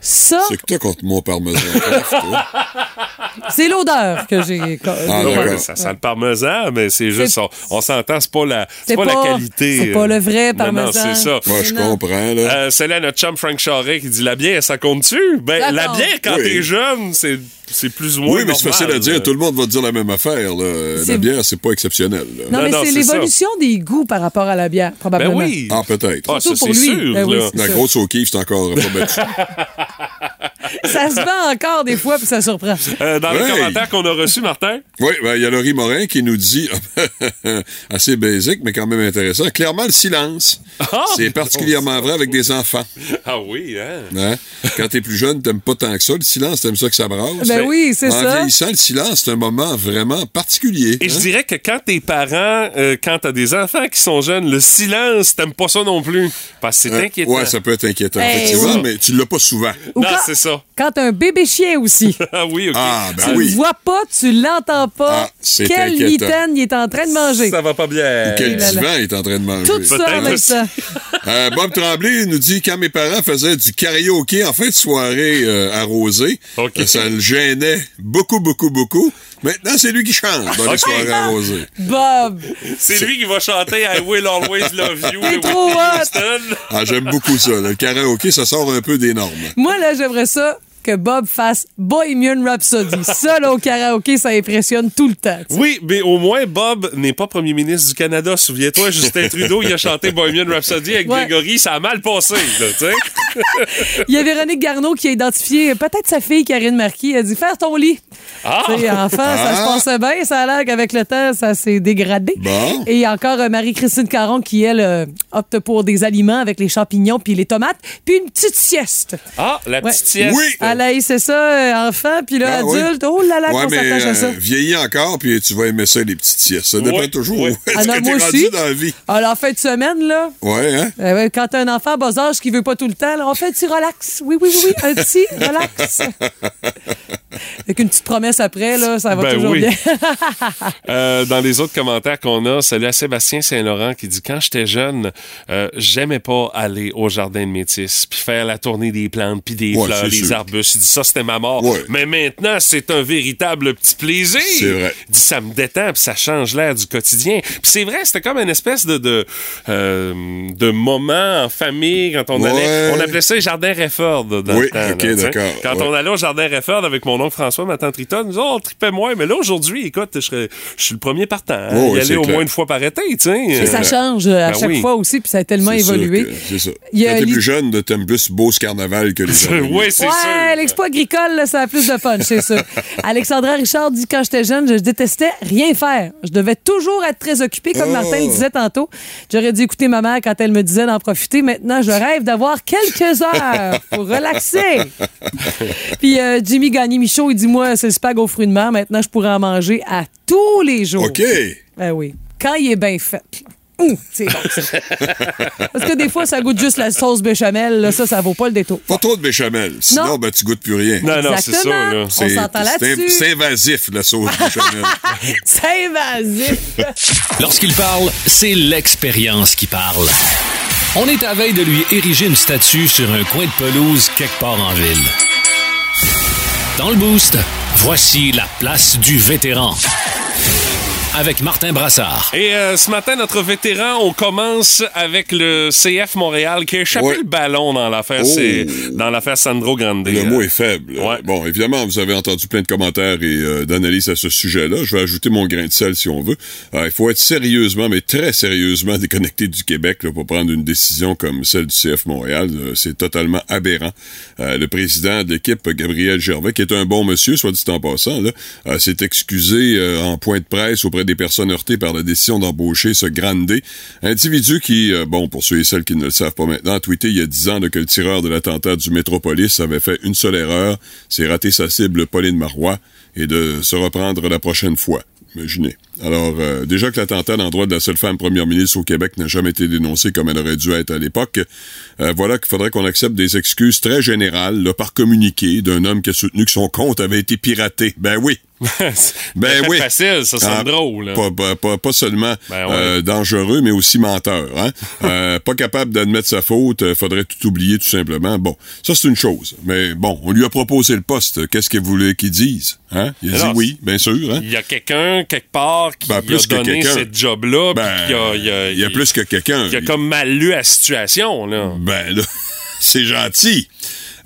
Speaker 1: ça,
Speaker 8: C'est que toi contre mon parmesan.
Speaker 1: c'est l'odeur que j'ai.
Speaker 8: Ah,
Speaker 2: ouais, ça sent le parmesan, mais c'est juste,
Speaker 1: C'est-
Speaker 2: on, on s'entend, c'est pas la, c'est
Speaker 1: C'est
Speaker 2: pas, la qualité.
Speaker 1: c'est pas le vrai
Speaker 2: Non, non,
Speaker 1: parmesan.
Speaker 2: c'est ça.
Speaker 8: Moi, je comprends, là.
Speaker 2: Euh, c'est là notre chum Frank Charret qui dit la bière, ça compte-tu? Ben, la bière, quand
Speaker 8: Oui.
Speaker 2: t'es jeune, c'est, c'est plus ou moins.
Speaker 8: Oui, mais c'est facile à dire. Tout le monde va te dire la même affaire. Là. La bière, c'est pas exceptionnel. là.
Speaker 1: Non, mais c'est l'évolution des goûts par rapport à la bière,
Speaker 2: Ben
Speaker 1: probablement.
Speaker 2: oui.
Speaker 8: Ah, peut-être.
Speaker 2: Ah, ça, c'est sûr.
Speaker 1: Ben oui,
Speaker 8: La grosse au kiff, c'est encore pas battu.
Speaker 1: Ça se vend encore des fois, puis ça surprend.
Speaker 2: Euh, dans les
Speaker 8: Hey.
Speaker 2: commentaires qu'on a reçus, Martin?
Speaker 8: Oui, ben, il y a Laurie Morin qui nous dit, assez basique, mais quand même intéressant, clairement le silence.
Speaker 2: Ah!
Speaker 8: c'est particulièrement vrai avec des enfants.
Speaker 2: Ah oui, hein?
Speaker 8: Hein? Quand t'es plus jeune, t'aimes pas tant que ça. Le silence, t'aimes ça que ça brasse.
Speaker 1: Ben oui, c'est
Speaker 8: en
Speaker 1: ça.
Speaker 8: vieillissant, le silence, c'est un moment vraiment particulier.
Speaker 2: Et
Speaker 8: hein?
Speaker 2: je dirais que quand t'es parent, euh, quand t'as des enfants qui sont jeunes, le silence, t'aimes pas ça non plus. Parce que c'est
Speaker 8: Euh,
Speaker 2: inquiétant.
Speaker 8: Ouais, ça peut être inquiétant,
Speaker 1: Eh
Speaker 8: effectivement,
Speaker 1: oui.
Speaker 8: mais tu l'as pas souvent.
Speaker 1: Ou
Speaker 2: Non,
Speaker 1: quand-
Speaker 2: c'est ça.
Speaker 1: Quand un bébé chien aussi.
Speaker 2: Ah oui, OK.
Speaker 8: Ah, ben
Speaker 1: tu
Speaker 8: oui.
Speaker 1: le vois pas, tu l'entends pas.
Speaker 8: Ah, c'est
Speaker 1: Quelle
Speaker 8: inquiétant.
Speaker 1: mitaine il est en train de manger.
Speaker 2: Ça va pas bien.
Speaker 8: Quel
Speaker 1: là là.
Speaker 8: divan il est en train de manger.
Speaker 1: Tout ça avec ça.
Speaker 8: Euh, Bob Tremblay nous dit quand mes parents faisaient du karaoké en fin de soirée euh, arrosée,
Speaker 2: OK.
Speaker 8: euh, ça le gênait beaucoup, beaucoup, beaucoup. Maintenant, c'est lui qui chante dans les soirées arrosées.
Speaker 1: Bob.
Speaker 2: C'est lui qui va chanter I Will Always Love You. De
Speaker 1: trop hot.
Speaker 8: Ah, j'aime beaucoup ça. Le karaoké, ça sort un peu des normes.
Speaker 1: Moi, là, j'aimerais ça que Bob fasse Bohemian Rhapsody. Ça, là, au karaoké, ça impressionne tout le temps.
Speaker 2: Oui, mais au moins, Bob n'est pas premier ministre du Canada. Souviens-toi, Justin Trudeau, il a chanté Bohemian Rhapsody avec
Speaker 1: Ouais.
Speaker 2: Grégory. Ça a mal passé, là, tu sais.
Speaker 1: Il y a Véronique Garneau qui a identifié peut-être sa fille Karine Marquis. Elle a dit Faire ton lit.
Speaker 2: Ah!
Speaker 1: Tu sais, enfant, ça se
Speaker 8: Ah!
Speaker 1: passait bien. Ça a l'air qu'avec le temps, ça s'est dégradé.
Speaker 8: Bon.
Speaker 1: Et il y a encore euh, Marie-Christine Caron qui, elle, euh, opte pour des aliments avec les champignons puis les tomates, puis une petite sieste.
Speaker 2: Ah, la
Speaker 1: Ouais.
Speaker 2: petite sieste.
Speaker 8: Oui.
Speaker 1: Alaï, c'est ça, euh, enfant, puis là,
Speaker 8: Ah, oui.
Speaker 1: adulte. Oh là là,
Speaker 8: Ouais,
Speaker 1: qu'on s'attache à ça.
Speaker 8: euh, vieillis encore, puis tu vas aimer ça, les petites siestes. Ça dépend
Speaker 2: Ouais,
Speaker 8: toujours
Speaker 2: ouais.
Speaker 8: où est-ce
Speaker 1: Ah non,
Speaker 8: que
Speaker 1: moi
Speaker 8: t'es rendu
Speaker 1: aussi.
Speaker 8: dans la vie.
Speaker 1: Alors, en fin de semaine, là,
Speaker 8: Ouais, hein?
Speaker 1: euh, quand t'as un enfant à bas âge qui veut pas tout le temps, là, on fait un petit relax. Oui, oui, oui, oui, un petit relax. Avec une petite promesse après, là, ça va
Speaker 2: Ben
Speaker 1: toujours
Speaker 2: oui.
Speaker 1: bien.
Speaker 2: Euh, dans les autres commentaires qu'on a, salut à Sébastien Saint-Laurent qui dit quand j'étais jeune, euh, j'aimais pas aller au jardin de métis puis faire la tournée des plantes puis des
Speaker 8: Ouais,
Speaker 2: fleurs, les
Speaker 8: sûr.
Speaker 2: Arbustes. Il dit ça c'était ma mort.
Speaker 8: Ouais.
Speaker 2: Mais maintenant c'est un véritable petit plaisir.
Speaker 8: C'est vrai.
Speaker 2: Dit ça me détend puis ça change l'air du quotidien. Puis c'est vrai, c'était comme une espèce de de, euh, de moment en famille quand on
Speaker 8: Ouais.
Speaker 2: allait. On appelait ça les jardins Refford dans
Speaker 8: Oui,
Speaker 2: le temps.
Speaker 8: ok, d'accord,
Speaker 2: Quand
Speaker 8: ouais.
Speaker 2: on allait au jardin Refford avec mon oncle François, ma tante Rita, nous autres, on tripait moins. Mais là aujourd'hui, écoute, je serais- je suis le premier partant. hein,
Speaker 8: Oh,
Speaker 2: y aller au
Speaker 8: clair.
Speaker 2: moins une fois par été, tu sais.
Speaker 1: Et ça change euh, à
Speaker 2: Ben
Speaker 1: chaque
Speaker 2: oui.
Speaker 1: fois aussi, puis ça a tellement
Speaker 8: C'est sûr
Speaker 1: évolué.
Speaker 8: que- C'est ça. Quand t'es plus jeune, t'aimes plus Beauce Carnaval que les
Speaker 2: oui, c'est
Speaker 1: ouais, l'expo agricole, là, ça a plus de punch, c'est sûr. Alexandra Richard dit quand j'étais jeune, je détestais rien faire. Je devais toujours être très occupée, comme
Speaker 8: Oh.
Speaker 1: Martin le disait tantôt. J'aurais dû écouter ma mère quand elle me disait d'en profiter. Maintenant, je rêve d'avoir quelques heures pour relaxer. Puis euh, Jimmy Gagné-Michaud, il dit Moi, c'est le spag aux fruits de mer. Maintenant, je pourrais en manger à tous les jours.
Speaker 8: OK.
Speaker 1: Ben oui. Quand il est bien fait. Ouh, c'est bon, ça. Parce que des fois, ça goûte juste la sauce béchamel. Là, ça, ça vaut pas le détour.
Speaker 8: Pas trop de béchamel. Sinon,
Speaker 1: Non.
Speaker 8: ben, tu goûtes plus rien.
Speaker 2: Non, non, c'est ça, là.
Speaker 1: On s'entend
Speaker 8: c'est
Speaker 1: là-dessus.
Speaker 8: C'est invasif, la sauce béchamel.
Speaker 1: C'est invasif.
Speaker 4: Lorsqu'il parle, c'est l'expérience qui parle. On est à veille de lui ériger une statue sur un coin de pelouse quelque part en ville. Dans le boost, voici la place du vétéran. Avec Martin Brassard.
Speaker 2: Et euh, ce matin, notre vétéran, on commence avec le CF Montréal qui a échappé
Speaker 8: Ouais.
Speaker 2: le ballon dans l'affaire
Speaker 8: Oh.
Speaker 2: dans l'affaire Sandro Grande.
Speaker 8: Le mot est faible.
Speaker 2: Ouais.
Speaker 8: Bon, évidemment, vous avez entendu plein de commentaires et euh, d'analyses à ce sujet-là. Je vais ajouter mon grain de sel si on veut. Euh, il faut être sérieusement, mais très sérieusement déconnecté du Québec là, pour prendre une décision comme celle du CF Montréal. C'est totalement aberrant. Euh, le président de l'équipe, Gabriel Gervais, qui est un bon monsieur, soit dit en passant, euh, s'est excusé euh, en point de presse auprès des personnes heurtées par la décision d'embaucher ce Grande, individu qui, euh, bon, pour ceux et celles qui ne le savent pas maintenant, a tweeté il y a 10 ans que le tireur de l'attentat du Métropolis avait fait une seule erreur, c'est rater sa cible Pauline Marois et de se reprendre la prochaine fois. Imaginez. Alors, euh, déjà que l'attentat à l'endroit de la seule femme première ministre au Québec n'a jamais été dénoncé comme elle aurait dû être à l'époque, euh, voilà qu'il faudrait qu'on accepte des excuses très générales, là, par communiqué, d'un homme qui a soutenu que son compte avait été piraté. Ben oui. Ben oui.
Speaker 2: facile, ça sonne
Speaker 8: Ah,
Speaker 2: drôle. hein.
Speaker 8: Pas, pas, pas, pas seulement
Speaker 2: Ben ouais.
Speaker 8: euh, dangereux, mais aussi menteur. Hein? Euh, pas capable d'admettre sa faute, euh, faudrait tout oublier tout simplement. Bon, ça c'est une chose. Mais bon, on lui a proposé le poste. Qu'est-ce qu'il voulait qu'il dise? Hein? Il a
Speaker 2: Mais
Speaker 8: dit oui, bien sûr. Hein?
Speaker 2: Il y a quelqu'un, quelque part, qui
Speaker 8: Ben,
Speaker 2: a
Speaker 8: plus
Speaker 2: donné ce job-là,
Speaker 8: Ben,
Speaker 2: a, il a,
Speaker 8: il y a plus que quelqu'un.
Speaker 2: qui a comme mal lu la situation, là.
Speaker 8: Ben là, c'est gentil.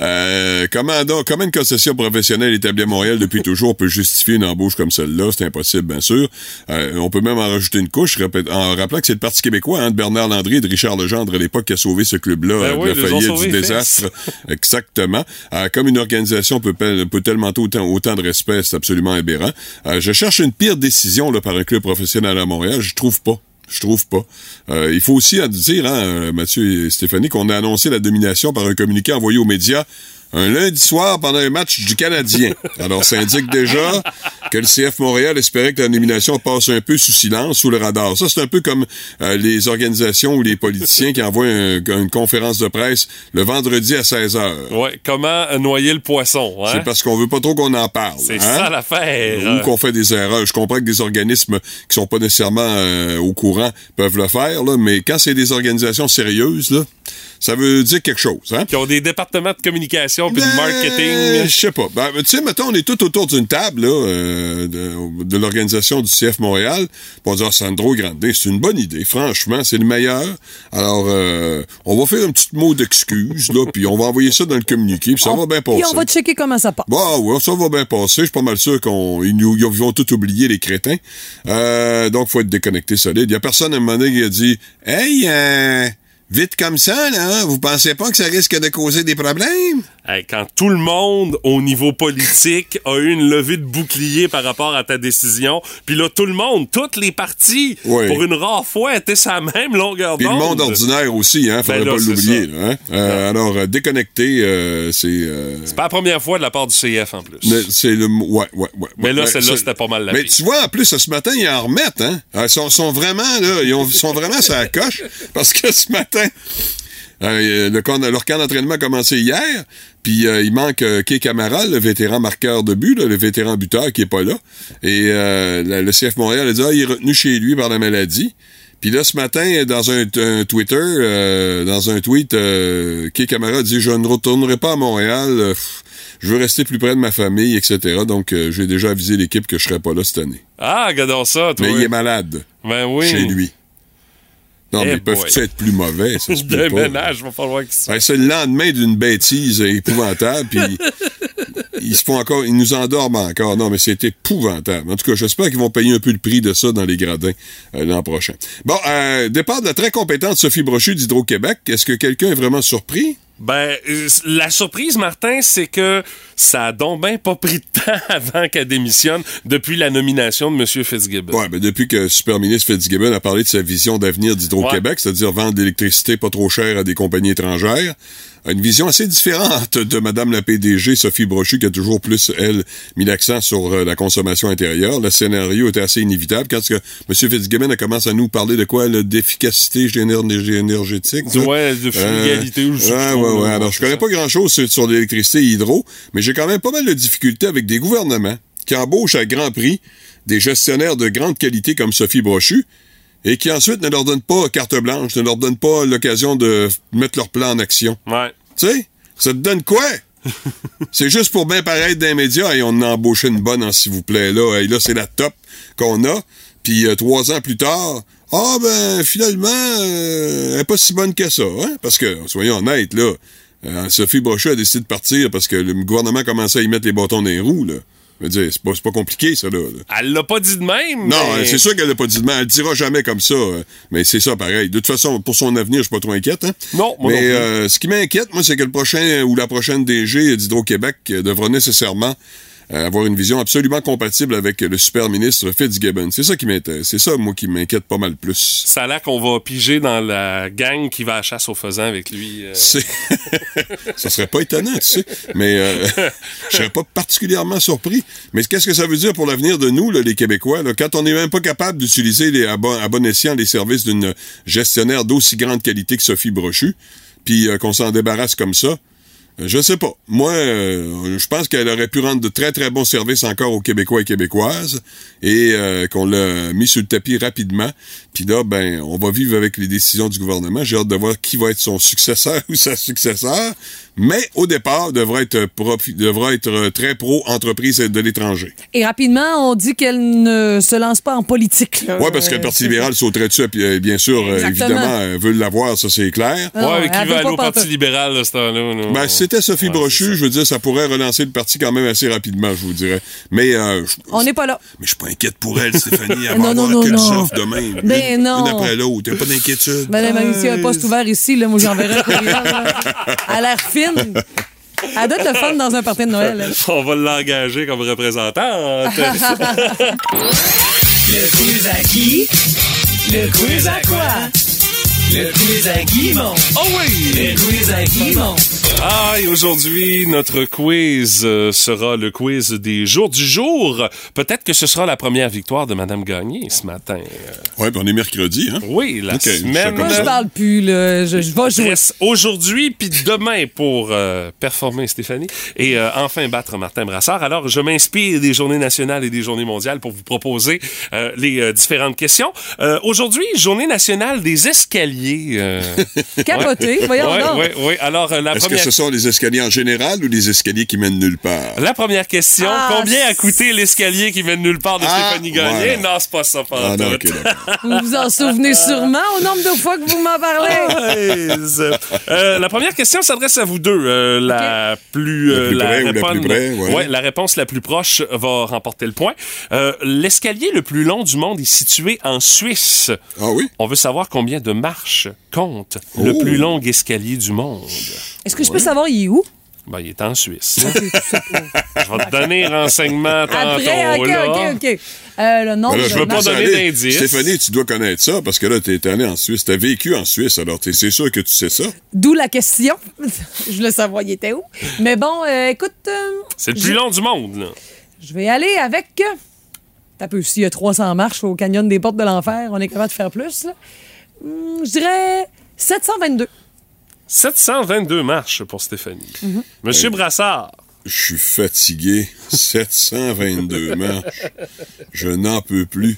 Speaker 8: Euh, comment, donc, comment une concession professionnelle établie à Montréal depuis toujours peut justifier une embauche comme celle-là? C'est impossible, bien sûr. Euh, on peut même en rajouter une couche en rappelant que c'est le Parti québécois hein, de Bernard Landry et de Richard Legendre à l'époque qui a sauvé ce club-là
Speaker 2: Ben oui,
Speaker 8: de la faillite du désastre. Exactement. Euh, comme une organisation peut, peut tellement autant, autant de respect, c'est absolument aberrant. Euh, je cherche une pire décision là, par un club professionnel à Montréal. Je trouve pas. Je trouve pas. Euh, il faut aussi dire, hein, euh, Mathieu et Stéphanie, qu'on a annoncé la domination par un communiqué envoyé aux médias un lundi soir pendant un match du Canadien. Alors, ça indique déjà que le CF Montréal espérait que la nomination passe un peu sous silence, sous le radar. Ça, c'est un peu comme euh, les organisations ou les politiciens qui envoient un- une conférence de presse le vendredi à 16 heures.
Speaker 2: Ouais, comment noyer le poisson, hein?
Speaker 8: C'est parce qu'on veut pas trop qu'on en parle.
Speaker 2: C'est
Speaker 8: hein?
Speaker 2: ça l'affaire.
Speaker 8: Ou qu'on fait des erreurs. Je comprends que des organismes qui sont pas nécessairement euh, au courant peuvent le faire, là, mais quand c'est des organisations sérieuses, là, ça veut dire quelque chose. Hein?
Speaker 2: Qui ont des départements de communication communication puis
Speaker 8: Ben,
Speaker 2: marketing.
Speaker 8: Je sais pas. Ben, tu sais, mettons, on est tout autour d'une table là, euh, de, de l'organisation du CF Montréal. On dit, ah, Sandro Grande, c'est une bonne idée. Franchement, c'est le meilleur. Alors, euh, on va faire un petit mot d'excuse, là, puis on va envoyer ça dans le communiqué, puis ça va bien passer.
Speaker 1: Puis on va checker comment ça passe.
Speaker 8: Bah ouais, ça va bien passer. Je suis pas mal sûr qu'on ils nous ils vont tout oublier les crétins. Euh, donc faut être déconnecté solide. Il y a personne à un moment donné qui a dit Hey, euh, vite comme ça, là, vous pensez pas que ça risque de causer des problèmes?
Speaker 2: Hey, quand tout le monde, au niveau politique, a eu une levée de bouclier par rapport à ta décision, puis là, tout le monde, toutes les parties,
Speaker 8: Oui.
Speaker 2: pour une rare fois, étaient sa même longueur
Speaker 8: Puis le
Speaker 2: d'onde.
Speaker 8: monde ordinaire aussi, hein, faudrait
Speaker 2: Ben là,
Speaker 8: pas l'oublier. Hein? Euh, alors, euh, déconnecté, euh, c'est... euh,
Speaker 2: C'est pas la première fois de la part du CF, en plus.
Speaker 8: c'est le ouais ouais ouais
Speaker 2: Mais là, celle-là, c'était pas mal la
Speaker 8: mais tu vois en plus ce matin ils en remettent hein? Ah, ils sont, sont vraiment là ils ont- sont vraiment sur la coche parce que ce matin euh, le camp- leur camp d'entraînement a commencé hier, puis euh, il manque euh, Kay Camara, le vétéran marqueur de but, là, le vétéran buteur qui est pas là. Et euh, la- le CF Montréal a dit ah, il est retenu chez lui par la maladie. Puis là, ce matin, dans un, un Twitter, euh, dans un tweet, euh, Kay Camara dit Je ne retournerai pas à Montréal, euh, je veux rester plus près de ma famille, etc. Donc, euh, j'ai déjà avisé l'équipe que je serai pas là cette année.
Speaker 2: Ah, regardons ça, toi.
Speaker 8: Mais il est malade
Speaker 2: Ben oui.
Speaker 8: chez lui. Non,
Speaker 2: Eh
Speaker 8: mais ils peuvent
Speaker 2: boy.
Speaker 8: être plus mauvais? Ça se peut pas.
Speaker 2: Va falloir qu'il se
Speaker 8: Ben, c'est le lendemain d'une bêtise épouvantable, puis ils se font encore, ils nous endorment encore. Non, mais c'est épouvantable. En tout cas, j'espère qu'ils vont payer un peu le prix de ça dans les gradins euh, l'an prochain. Bon, euh, départ de la très compétente Sophie Brochu d'Hydro-Québec. Est-ce que quelqu'un est vraiment surpris?
Speaker 2: Ben, euh, la surprise, Martin, c'est que ça a donc ben pas pris de temps avant qu'elle démissionne depuis la nomination de M. Fitzgibbon.
Speaker 8: Ouais, ben depuis que le super ministre Fitzgibbon a parlé de sa vision d'avenir d'Hydro-Québec, c'est-à-dire vendre de l'électricité pas trop chère à des compagnies étrangères, une vision assez différente de Madame la PDG Sophie Brochu qui a toujours plus, elle, mis l'accent sur euh, la consommation intérieure. Le scénario était assez inévitable quand que M. Fitzgibbon a commencé à nous parler de quoi? D'efficacité éner- énergétique?
Speaker 2: Ouais, de frugalité ou je
Speaker 8: ouais,
Speaker 2: pas
Speaker 8: ouais, ouais. Alors, je connais
Speaker 2: ça.
Speaker 8: pas grand-chose sur, sur l'électricité et hydro, mais j'ai quand même pas mal de difficultés avec des gouvernements qui embauchent à grand prix des gestionnaires de grande qualité comme Sophie Brochu et qui ensuite ne leur donnent pas carte blanche, ne leur donnent pas l'occasion de mettre leur plan en action.
Speaker 2: Ouais.
Speaker 8: Tu sais, ça te donne quoi? c'est juste pour bien paraître dans les médias et on a embauché une bonne, hein, s'il vous plaît. Là, et là c'est la top qu'on a. Puis euh, trois ans plus tard, ah ben finalement, euh, elle est pas si bonne que ça. Hein? Parce que, soyons honnêtes, là, euh, Sophie Brochu a décidé de partir parce que le gouvernement commençait à y mettre les bâtons dans les roues. Là. Je veux dire, c'est pas, compliqué, ça, là.
Speaker 2: Elle l'a pas dit de même.
Speaker 8: Non,
Speaker 2: mais-
Speaker 8: c'est sûr qu'elle l'a pas dit de mal. Elle le dira jamais comme ça. euh, Mais c'est ça, pareil. De toute façon, pour son avenir, je suis pas trop inquiète. Hein?
Speaker 2: Non, moi
Speaker 8: Mais
Speaker 2: non plus.
Speaker 8: euh, ce qui m'inquiète, moi, c'est que le prochain ou la prochaine DG d'Hydro-Québec devra nécessairement avoir une vision absolument compatible avec le super ministre Fitzgibbon. C'est ça qui m'intéresse. C'est ça, moi, qui m'inquiète pas mal plus.
Speaker 2: Ça a l'air qu'on va piger dans la gang qui va à la chasse aux faisans avec lui. euh.
Speaker 8: Ça serait pas étonnant, tu sais. Mais euh, je serais pas particulièrement surpris. Mais qu'est-ce que ça veut dire pour l'avenir de nous, là, les Québécois, là, quand on n'est même pas capable d'utiliser les, à, bon, à bon escient les services d'une gestionnaire d'aussi grande qualité que Sophie Brochu, puis euh, qu'on s'en débarrasse comme ça? Euh, Je sais pas. Moi, euh, je pense qu'elle aurait pu rendre de très, très bons services encore aux Québécois et Québécoises et euh, qu'on l'a mis sur le tapis rapidement. Puis là, ben, on va vivre avec les décisions du gouvernement. J'ai hâte de voir qui va être son successeur ou sa successeur. Mais au départ, devra être, profi- devra être euh, très pro-entreprise de l'étranger.
Speaker 1: Et rapidement, on dit qu'elle ne se lance pas en politique. là.
Speaker 8: Ouais, parce que le
Speaker 1: Euh,
Speaker 8: Parti
Speaker 1: c'est
Speaker 8: libéral sauterait dessus, puis, euh, bien sûr, euh,
Speaker 1: Exactement.
Speaker 8: évidemment, euh, veut l'avoir, ça c'est clair.
Speaker 1: Ah,
Speaker 2: ouais, mais qui va
Speaker 1: veut
Speaker 2: aller au Parti libéral, là, ce temps-là? là?
Speaker 8: Ben, si c'était Sophie
Speaker 2: Ouais,
Speaker 8: Brochu, je veux dire, ça pourrait relancer le parti quand même assez rapidement, je vous dirais. Mais, euh, je-
Speaker 1: On n'est pas là.
Speaker 8: mais je suis pas inquiète pour elle, Stéphanie. Elle
Speaker 1: Non,
Speaker 8: va
Speaker 1: non,
Speaker 8: avoir
Speaker 1: non,
Speaker 8: quelle
Speaker 1: non.
Speaker 8: demain.
Speaker 1: Ben
Speaker 8: une,
Speaker 1: non.
Speaker 8: Une après l'autre. T'as pas d'inquiétude.
Speaker 1: Madame Alicia, un poste ouvert ici, là, moi j'enverrai un. Elle a l'air fine. Elle doit être le fun dans un party de Noël. elle.
Speaker 2: On va l'engager comme représentante.
Speaker 9: Le quiz à qui? Le quiz à quoi? Le quiz à Guimont.
Speaker 2: oh oui!
Speaker 9: Le quiz à Guimont.
Speaker 2: Ah, et aujourd'hui, notre quiz euh, sera le quiz des jours du jour. Peut-être que ce sera la première victoire de Madame Gagné ce matin.
Speaker 8: Ouais, puis on est mercredi, hein?
Speaker 2: oui, la
Speaker 8: Ok, je
Speaker 2: semaine...
Speaker 1: Moi, je parle plus, là. Je, je vais jouer.
Speaker 2: reste aujourd'hui puis demain pour euh, performer Stéphanie et euh, enfin battre Martin Brassard. Alors, je m'inspire des journées nationales et des journées mondiales pour vous proposer euh, les euh, différentes questions. Euh, aujourd'hui, journée nationale des escaliers. Escaliers. euh,
Speaker 1: Capoté, voyons
Speaker 2: ouais,
Speaker 1: donc.
Speaker 2: Alors, euh, la
Speaker 8: Est-ce que ce sont les escaliers en général ou les escaliers qui mènent nulle part?
Speaker 2: La première question,
Speaker 1: Ah,
Speaker 2: combien a coûté l'escalier qui mène nulle part de
Speaker 8: Ah,
Speaker 2: Stéphanie Gagné?
Speaker 8: voilà.
Speaker 2: Non, c'est pas ça,
Speaker 8: Ah
Speaker 2: pas
Speaker 8: non, d'accord.
Speaker 1: Vous vous en souvenez sûrement au nombre de fois que vous m'en parlez?
Speaker 2: Euh, la première question s'adresse à vous deux. La plus,
Speaker 8: La plus près ou la plus près, ouais.
Speaker 2: la réponse la plus proche va remporter le point. Euh, L'escalier le plus long du monde est situé en Suisse.
Speaker 8: Ah oui?
Speaker 2: On veut savoir combien de marches compte le
Speaker 8: Oh.
Speaker 2: plus long escalier du monde.
Speaker 1: Est-ce que je peux savoir, il est où?
Speaker 2: Ben, il est en Suisse. Je vais te donner renseignement tantôt.
Speaker 1: Après, OK,
Speaker 2: là.
Speaker 1: OK, OK. Euh, le
Speaker 8: Ben là,
Speaker 1: de
Speaker 2: veux pas donner
Speaker 8: Allez,
Speaker 2: d'indices.
Speaker 8: Stéphanie, tu dois connaître ça parce que là, t'es allé en Suisse. T'as vécu en Suisse, alors c'est sûr que tu sais ça.
Speaker 1: D'où la question. je voulais savoir, il était où. Mais bon, euh, écoute, euh,
Speaker 2: C'est le plus
Speaker 1: je-
Speaker 2: long du monde, là.
Speaker 1: je vais aller avec... euh, T'as peu, s'il y a 300 marches au canyon des portes de l'enfer, on est capable de faire plus, là. Hum, je dirais 722.
Speaker 2: 722 marches pour Stéphanie.
Speaker 1: Mhm.
Speaker 2: Monsieur Brassard.
Speaker 8: Je suis fatigué. 722 marches. Je n'en peux plus.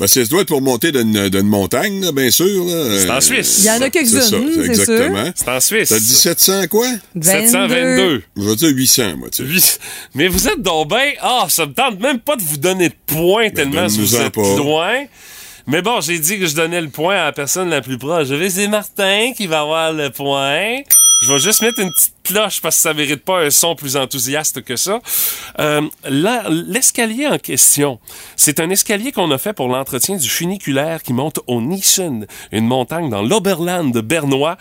Speaker 8: Ben, ça doit être pour monter d'une montagne, là, bien sûr.
Speaker 2: C'est en Suisse.
Speaker 1: Il y en a quelques-unes,
Speaker 8: C'est exactement.
Speaker 2: C'est en Suisse.
Speaker 8: T'as dit 700 quoi?
Speaker 2: 722.
Speaker 8: Je vais dire 800, moi, tu sais.
Speaker 2: Huit- Mais vous êtes donc ben... Ah, ça me tente même pas de vous donner de points tellement vous êtes
Speaker 8: pas.
Speaker 2: loin. Mais bon, j'ai dit que je donnais le point à la personne la plus proche. Je vais, c'est Martin qui va avoir le point. Je vais juste mettre une petite cloche parce que ça mérite pas un son plus enthousiaste que ça. Euh, l'escalier en question, c'est un escalier qu'on a fait pour l'entretien du funiculaire qui monte au Nissen, une montagne dans l'Oberland bernois.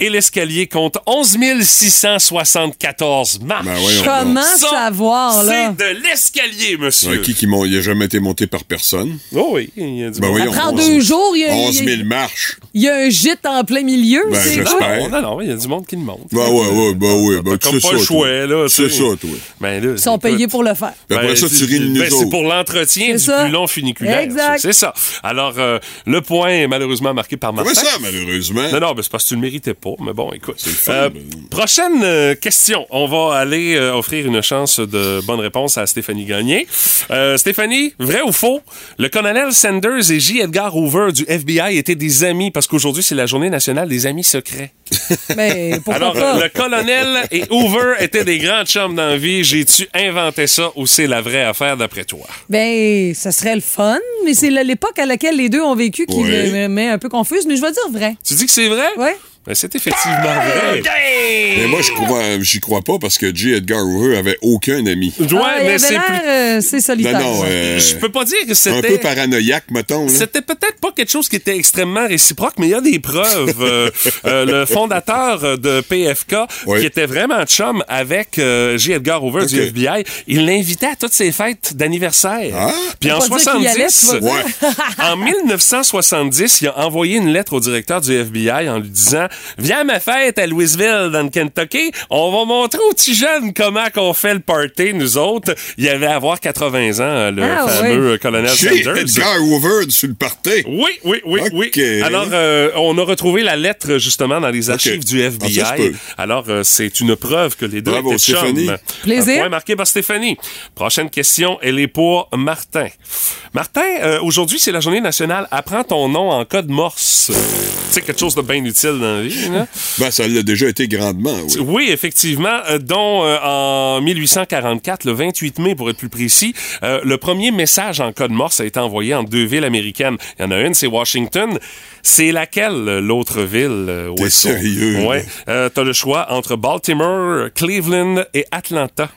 Speaker 2: Et l'escalier compte 11 674 marches.
Speaker 8: Ben
Speaker 1: Comment
Speaker 2: Ça,
Speaker 1: savoir, là?
Speaker 2: C'est de l'escalier, monsieur.
Speaker 8: Ouais, qui qui mon- il a jamais été monté par personne?
Speaker 2: Oh oui, il y a du
Speaker 8: Ben
Speaker 2: monde.
Speaker 8: voyons.
Speaker 1: Ça prend
Speaker 8: 11
Speaker 1: deux jours, il y a-
Speaker 8: 11
Speaker 1: il y a-
Speaker 8: 000 marches.
Speaker 1: Il y a un gîte en plein milieu.
Speaker 8: Ben,
Speaker 1: c'est?
Speaker 2: Non, non, non, il y a du monde qui le monte.
Speaker 8: Ben ouais, ouais, ben ouais. Ben, tu
Speaker 2: comme
Speaker 8: sais
Speaker 2: pas
Speaker 8: ça,
Speaker 2: le
Speaker 8: toi.
Speaker 2: choix, là.
Speaker 8: C'est ça, toi.
Speaker 2: Ben, là,
Speaker 1: Ils sont payés pour le faire.
Speaker 8: Puis après
Speaker 2: Ben,
Speaker 8: ça, tu
Speaker 2: ben, C'est pour l'entretien du
Speaker 1: ça.
Speaker 2: plus long funiculaire.
Speaker 1: Exact.
Speaker 2: C'est ça. Alors, euh, le point est malheureusement marqué par Martin.
Speaker 8: Comment ça, malheureusement?
Speaker 2: Non, non, ben, c'est parce que tu le méritais pas. Mais bon, écoute.
Speaker 8: le fun,
Speaker 2: Euh,
Speaker 8: là.
Speaker 2: prochaine euh, question. On va aller euh, offrir une chance de bonne réponse à Stéphanie Gagné. Euh, Stéphanie, vrai ou faux? Le colonel Sanders et J. Edgar Hoover du FBI étaient des amis parce qu'aujourd'hui, c'est la journée nationale des amis secrets.
Speaker 1: Mais pourquoi
Speaker 2: Alors,
Speaker 1: pas?
Speaker 2: le colonel et Hoover étaient des grands chums dans la vie. J'ai-tu inventé ça ou c'est la vraie affaire d'après toi?
Speaker 1: Ben, ça serait le fun, mais c'est l'époque à laquelle les deux ont vécu qui me met un peu confuse, mais je vais dire vrai.
Speaker 2: Tu dis que c'est vrai?
Speaker 1: Ouais.
Speaker 2: Ben, c'est effectivement vrai.
Speaker 8: Mais moi, je crois, j'y crois pas parce que J. Edgar Hoover avait aucun ami.
Speaker 2: Ouais,
Speaker 1: Ah, il
Speaker 2: mais c'est plus...
Speaker 1: euh, c'est solitaire.
Speaker 8: Non, non, euh,
Speaker 2: Je peux pas dire que
Speaker 8: un
Speaker 2: c'était...
Speaker 8: peu paranoïaque, mettons.
Speaker 2: C'était peut-être pas quelque chose qui était extrêmement réciproque, mais il y a des preuves. Euh, euh, le fondateur de PFK,
Speaker 8: Oui.
Speaker 2: qui était vraiment chum avec euh, J. Edgar Hoover du. FBI, il l'invitait à toutes ses fêtes d'anniversaire.
Speaker 8: Ah?
Speaker 2: Puis en
Speaker 1: Faut pas dire qu'il y allait,
Speaker 2: 70,
Speaker 1: tu vas dire.
Speaker 8: Ouais.
Speaker 2: en 1970, il a envoyé une lettre au directeur du FBI en lui disant Viens à ma fête à Louisville, dans le Kentucky. On va montrer aux petits jeunes comment qu'on fait le party, nous autres. Il avait à avoir 80 ans, le
Speaker 1: Ah,
Speaker 2: fameux euh, colonel. Sanders.
Speaker 8: Edgar Hoover sur le party.
Speaker 2: Oui, oui, oui, oui. Alors, euh, on a retrouvé la lettre justement dans les archives du
Speaker 8: Ah,
Speaker 2: FBI.
Speaker 8: ça.
Speaker 2: Alors, euh, c'est une preuve que les deux
Speaker 8: Bravo,
Speaker 2: étaient chums.
Speaker 8: Stéphanie.
Speaker 1: Plaisir.
Speaker 2: Un point marqué par Stéphanie. Prochaine question, elle est pour Martin. Martin, euh, aujourd'hui, c'est la journée nationale Apprends ton nom en code morse. C'est quelque chose de bien utile dans la vie. Là.
Speaker 8: Ben, ça l'a déjà été grandement, oui.
Speaker 2: Oui, effectivement, euh, dont euh, en 1844, le 28 mai pour être plus précis, euh, le premier message en code morse a été envoyé en deux villes américaines. Il y en a une, c'est Washington. C'est laquelle l'autre ville?
Speaker 8: T'es sérieux?
Speaker 2: Ouais. T'as le choix entre Baltimore, Cleveland et Atlanta.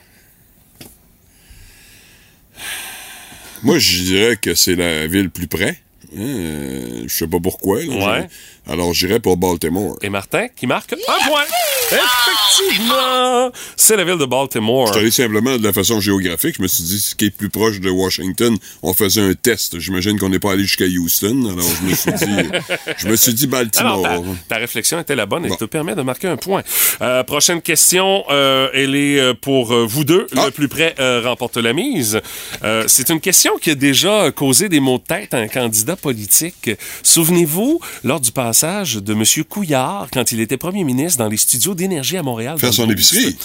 Speaker 8: Moi, je dirais que c'est la ville plus près. Hein, euh, je sais pas pourquoi. là.
Speaker 2: Ouais.
Speaker 8: Alors, j'irais pour Baltimore.
Speaker 2: Et Martin, qui marque un point. Effectivement! C'est la ville de Baltimore.
Speaker 8: Je suis allé simplement de la façon géographique. Je me suis dit, ce qui est plus proche de Washington, on faisait un test. J'imagine qu'on n'est pas allé jusqu'à Houston. Alors, je me suis dit, je me suis dit
Speaker 2: Alors,
Speaker 8: Baltimore.
Speaker 2: ta, ta réflexion était la bonne et
Speaker 8: Bon.
Speaker 2: te permet de marquer un point. Euh, prochaine question, euh, elle est euh, pour vous deux.
Speaker 8: Ah.
Speaker 2: Le plus près euh, remporte la mise. C'est une question qui a déjà causé des maux de tête à un candidat politique. Souvenez-vous, lors du passage de M. Couillard, quand il était premier ministre dans les studios d'énergie à Montréal.
Speaker 8: Faire son épicerie.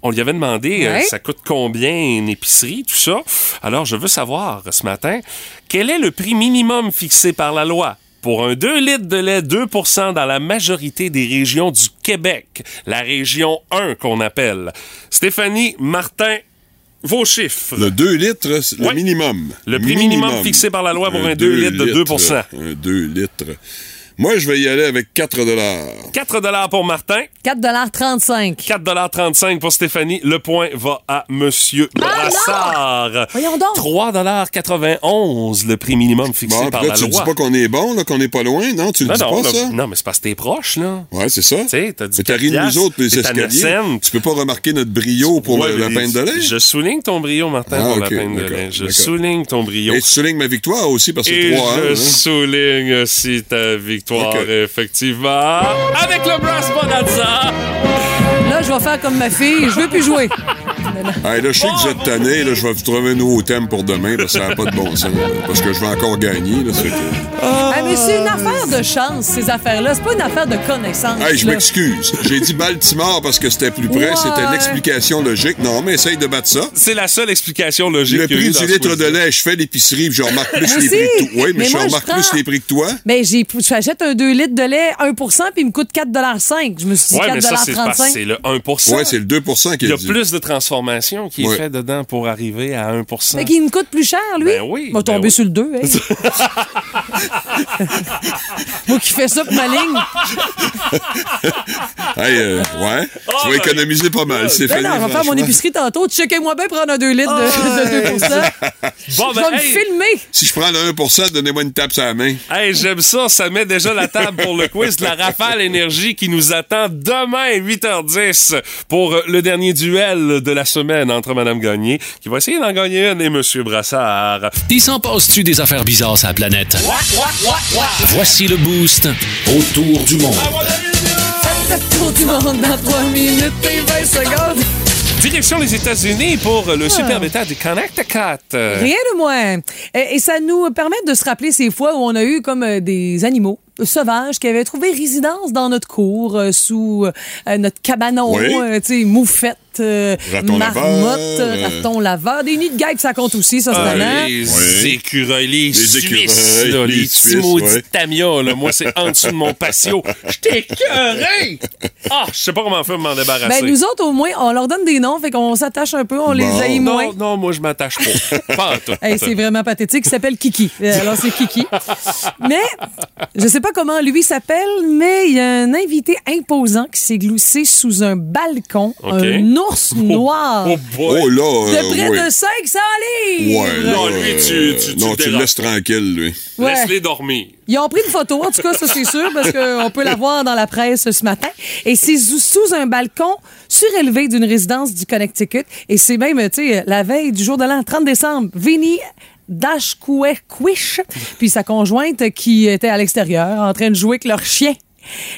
Speaker 2: On lui avait demandé, euh, ça coûte combien une épicerie, tout ça? Alors, je veux savoir ce matin, quel est le prix minimum fixé par la loi pour un 2 litres de lait, 2% dans la majorité des régions du Québec? La région 1 qu'on appelle. Stéphanie, Martin, vos chiffres.
Speaker 8: Le 2 litres, c'est le
Speaker 2: Ouais.
Speaker 8: minimum.
Speaker 2: Le prix minimum fixé par la loi pour un 2 litres de 2%
Speaker 8: Un 2 litres. Moi, je vais y aller avec 4
Speaker 2: 4 pour Martin,
Speaker 1: 4,35
Speaker 2: 4,35 pour Stéphanie. Le point va à Monsieur Brassard.
Speaker 1: Voyons donc.
Speaker 2: 3,91 le prix minimum fixé
Speaker 8: Bon,
Speaker 2: par
Speaker 8: là,
Speaker 2: la
Speaker 8: tu
Speaker 2: loi.
Speaker 8: dis pas qu'on est bon, là, qu'on est pas loin, non? Tu
Speaker 2: non,
Speaker 8: dis
Speaker 2: non,
Speaker 8: pas,
Speaker 2: là,
Speaker 8: ça?
Speaker 2: non, mais c'est parce que t'es proche, là.
Speaker 8: Ouais, c'est ça.
Speaker 2: Tu sais, t'as dit
Speaker 8: Mais t'as ri de
Speaker 2: 4
Speaker 8: nous autres, les escaliers.
Speaker 2: 9 cents.
Speaker 8: Tu peux pas remarquer notre brio pour
Speaker 2: Ouais,
Speaker 8: le- la peine de lait?
Speaker 2: Je souligne ton brio, Martin,
Speaker 8: Ah,
Speaker 2: pour la peine de lait. Je souligne ton brio.
Speaker 8: Et tu soulignes ma victoire aussi parce que
Speaker 2: Et
Speaker 8: c'est 3
Speaker 2: je
Speaker 8: hein?
Speaker 2: souligne aussi ta victoire,
Speaker 8: Ok.
Speaker 2: effectivement. Avec le Brass Bonanza.
Speaker 1: Là, je vais faire comme ma fille. Je veux plus jouer.
Speaker 8: Hey, là, je sais que vous êtes tannés, là, je vais vous trouver un nouveau thème pour demain parce que ça n'a pas de bon sens. là, parce que je vais encore gagner. Là,
Speaker 1: Ah, mais c'est une affaire de chance, ces affaires-là. C'est pas une affaire de connaissance.
Speaker 8: Hey, je m'excuse. J'ai dit Baltimore parce que c'était plus près.
Speaker 1: Ouais.
Speaker 8: C'était l'explication logique. Non, mais essaye de battre ça.
Speaker 2: C'est la seule explication logique.
Speaker 8: Le prix du litre de lait, je fais l'épicerie puis je remarque plus les prix que toi. Oui, mais,
Speaker 1: Mais
Speaker 8: je
Speaker 1: moi, je
Speaker 8: remarque
Speaker 1: prends-
Speaker 8: plus les prix que toi.
Speaker 1: Ben, j'ai, j'achète un 2 litres de lait 1% puis il me coûte 4,5 Je me suis dit
Speaker 2: Ouais, mais ça, c'est parce que
Speaker 1: 4,35
Speaker 2: c'est le 1%
Speaker 8: Ouais, c'est le 2% qui
Speaker 2: Il y
Speaker 8: est
Speaker 2: a
Speaker 8: dit.
Speaker 2: plus de transformation qui est
Speaker 8: Ouais.
Speaker 2: fait dedans pour arriver à 1
Speaker 1: Fait qu'il me coûte plus cher, lui.
Speaker 2: Ben oui,
Speaker 1: Va
Speaker 2: ben
Speaker 1: tomber
Speaker 2: oui.
Speaker 1: sur le 2, hein. Moi qui fais ça pour ma ligne.
Speaker 8: Hey, euh, ouais. tu vas économiser pas mal,
Speaker 1: Ben
Speaker 8: Stéphanie.
Speaker 1: non, je vais faire mon épicerie tantôt. Checkez-moi bien prendre un 2 litres de, de 2
Speaker 2: Bon,
Speaker 1: Je vais me
Speaker 2: hey,
Speaker 1: filmer.
Speaker 8: Si je prends le 1% donnez-moi une tape sur la main.
Speaker 2: hey, j'aime ça. Ça met déjà la table pour le quiz de la Rafale Énergie qui nous attend demain, 8h10, pour le dernier duel de la semaine entre Madame Gagné, qui va essayer d'en gagner une, et Monsieur Brassard.
Speaker 4: Il s'en passe-tu des affaires bizarres sur la planète? Voici le boost autour du monde.
Speaker 1: Tour du monde dans 3 minutes et 20 secondes.
Speaker 2: Direction les États-Unis pour le superbe état du Connecticut.
Speaker 1: Rien de moins. Et, et ça nous permet de se rappeler ces fois où on a eu comme euh, des animaux sauvages qui avaient trouvé résidence dans notre cour, euh, sous euh, notre cabanon,
Speaker 8: Oui.
Speaker 1: euh, tu sais, moufette, euh,
Speaker 8: Raton
Speaker 1: marmotte,
Speaker 8: laveur,
Speaker 1: raton laveur, des nids de guêpes, ça compte aussi, ça, c'est
Speaker 2: Ah,
Speaker 1: tannant.
Speaker 2: les écureuils, les,
Speaker 8: Les
Speaker 2: Suisses,
Speaker 8: écureuils,
Speaker 2: là,
Speaker 8: les
Speaker 2: les,
Speaker 8: Suisses,
Speaker 2: petits maudits
Speaker 8: ouais.
Speaker 2: tamias, là. Moi, c'est en dessous de mon patio. Je t'ai écœuré! Ah, je sais pas comment faire pour m'en débarrasser.
Speaker 1: Ben, nous autres, au moins, on leur donne des noms, fait qu'on s'attache un peu, on les haït moins.
Speaker 2: non, non, moi, je m'attache pas. pas.
Speaker 1: Hey, c'est vraiment pathétique. Il s'appelle Kiki. Euh, Alors, c'est Kiki. Mais, je sais pas comment lui s'appelle, mais il y a un invité imposant qui s'est glissé sous un balcon,
Speaker 2: OK.
Speaker 1: un ours noir.
Speaker 2: Oh boy!
Speaker 8: Oh là,
Speaker 1: de
Speaker 8: euh,
Speaker 1: près
Speaker 8: ouais.
Speaker 1: de 500 livres!
Speaker 8: Ouais,
Speaker 2: Non,
Speaker 8: là,
Speaker 2: lui, tu-
Speaker 8: euh,
Speaker 2: tu- tu
Speaker 8: non, tu le laisses tranquille, lui.
Speaker 1: Ouais.
Speaker 2: Laisse-les dormir.
Speaker 1: Ils ont pris une photo, en tout cas, ça c'est sûr, parce qu'on peut la voir dans la presse ce matin. Et c'est sous, un balcon surélevé d'une résidence du Connecticut. Et c'est même, tu sais, la veille du jour de l'an, 30 décembre, Vinny Dashkouequish, puis sa conjointe qui était à l'extérieur en train de jouer avec leur chien.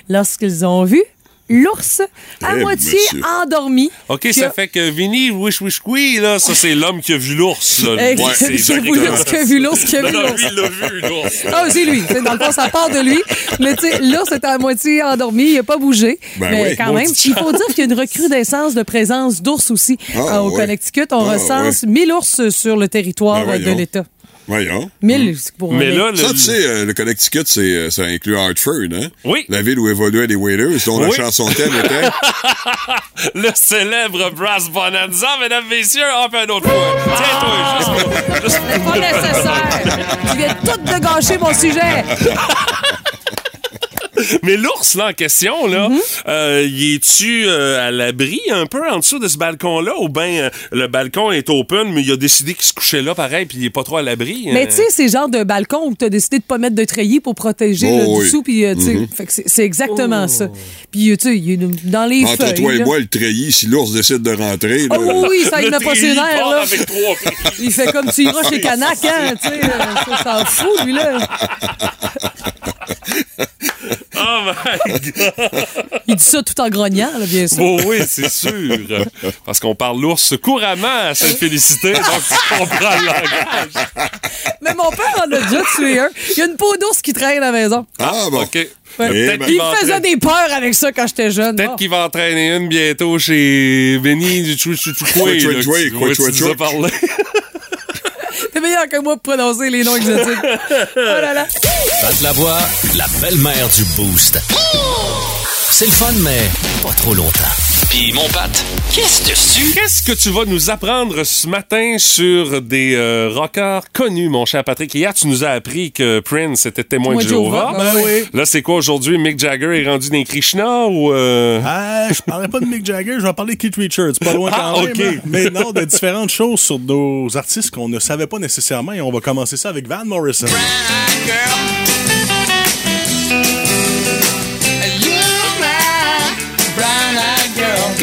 Speaker 1: Lorsqu'ils ont vu l'ours à
Speaker 8: Eh,
Speaker 1: moitié
Speaker 8: monsieur.
Speaker 1: endormi.
Speaker 2: OK,
Speaker 1: qui
Speaker 2: ça
Speaker 1: a-
Speaker 2: fait que Vinny, wish, wish, oui, là, ça, c'est l'homme qui a vu l'ours, c'est
Speaker 1: qui a vu
Speaker 2: exactement
Speaker 1: l'ours, qui a vu l'ours, qui a
Speaker 2: Non,
Speaker 1: vu l'ours.
Speaker 2: lui, il l'a vu, l'ours.
Speaker 1: Ah, c'est lui. C'est- Dans le fond, ça part de lui. Mais tu sais, l'ours était à moitié endormi, il n'a pas bougé.
Speaker 8: Ben
Speaker 1: Mais
Speaker 8: oui,
Speaker 1: quand même, il faut dire qu'il y a une recrudescence de présence d'ours aussi
Speaker 8: Ah,
Speaker 1: euh, au
Speaker 8: ouais.
Speaker 1: Connecticut. On
Speaker 8: Ah,
Speaker 1: recense 1000 ours sur le territoire
Speaker 8: Ben
Speaker 1: de l'État.
Speaker 8: Voyons.
Speaker 1: 1000 c'est pour
Speaker 2: Mais là, le,
Speaker 8: Ça, tu sais, euh, le Connecticut, c'est, euh, ça inclut Hartford, hein?
Speaker 2: Oui.
Speaker 8: La ville où évoluaient les Wailers, dont la
Speaker 2: Oui.
Speaker 8: chanson thème était...
Speaker 2: le célèbre Brass Bonanza, mesdames, messieurs, on fait un autre fois. Tiens-toi, juste, juste
Speaker 1: C'est pas nécessaire. Tu viens tout de gâcher mon sujet.
Speaker 2: Mais l'ours, là, en question, là,
Speaker 1: Mhm.
Speaker 2: euh, y es-tu euh, à l'abri un peu en dessous de ce balcon-là? Ou bien le balcon est open, mais il a décidé qu'il se couchait là pareil, puis il est pas trop à l'abri?
Speaker 1: Mais
Speaker 2: euh?
Speaker 1: tu sais, c'est le genre de balcon où tu as décidé de pas mettre de treillis pour protéger
Speaker 8: Oh,
Speaker 1: le
Speaker 8: oui.
Speaker 1: dessous. Puis, euh, tu sais, que c'est- exactement ça. Puis, euh, tu sais, il est dans les
Speaker 8: Entre
Speaker 1: feuilles.
Speaker 8: toi et
Speaker 1: là.
Speaker 8: moi, le treillis, si l'ours décide de rentrer... là,
Speaker 1: Oh oui, ça, il n'a pas ses
Speaker 2: treillis
Speaker 1: nerfs, là.
Speaker 2: avec trois.
Speaker 1: Il fait comme tu iras chez Canac, hein, tu sais. euh, Ça s'en fout, lui, là.
Speaker 2: Oh my God!
Speaker 1: Il dit ça tout en grognant, là, bien sûr.
Speaker 2: Oh oui, c'est sûr. Parce qu'on parle l'ours couramment à Sainte-Félicité, donc tu comprends le langage.
Speaker 1: Mais mon père en a déjà tué un. Il y a une peau d'ours qui traîne à la maison.
Speaker 8: Ah, bon.
Speaker 2: OK.
Speaker 1: Ouais.
Speaker 2: Peut-être qu'il
Speaker 1: Il me faisait des peurs avec ça quand j'étais jeune.
Speaker 2: Peut-être
Speaker 1: Ah.
Speaker 2: qu'il va entraîner une bientôt chez Benny du Chou Chou Chou Koué,
Speaker 8: Choué,
Speaker 2: là,
Speaker 8: choué,
Speaker 2: que tu-
Speaker 8: choué,
Speaker 2: ouais,
Speaker 8: choué,
Speaker 2: tu nous as
Speaker 8: choué.
Speaker 2: parlé.
Speaker 1: T'es meilleur que moi pour prononcer les noms exotiques. Oh là là.
Speaker 4: Pat la voix, la belle-mère du Boost. C'est le fun, mais pas trop longtemps.
Speaker 6: Puis mon Pat, qu'est-ce dessus?
Speaker 2: Qu'est-ce que tu vas nous apprendre ce matin sur des euh, rockers connus, mon cher Patrick? Hier, tu nous as appris que Prince était témoin de Jéhovah.
Speaker 1: Ben
Speaker 10: oui.
Speaker 2: Là, c'est quoi aujourd'hui? Mick Jagger est rendu dans Krishna ou... euh,
Speaker 10: Ah, je parlerai pas de Mick Jagger, je vais parler de Keith Richards. Pas loin
Speaker 2: Ah,
Speaker 10: quand même.
Speaker 2: ok.
Speaker 10: Mais non, de différentes choses sur nos artistes qu'on ne savait pas nécessairement. Et on va commencer ça avec Van Morrison.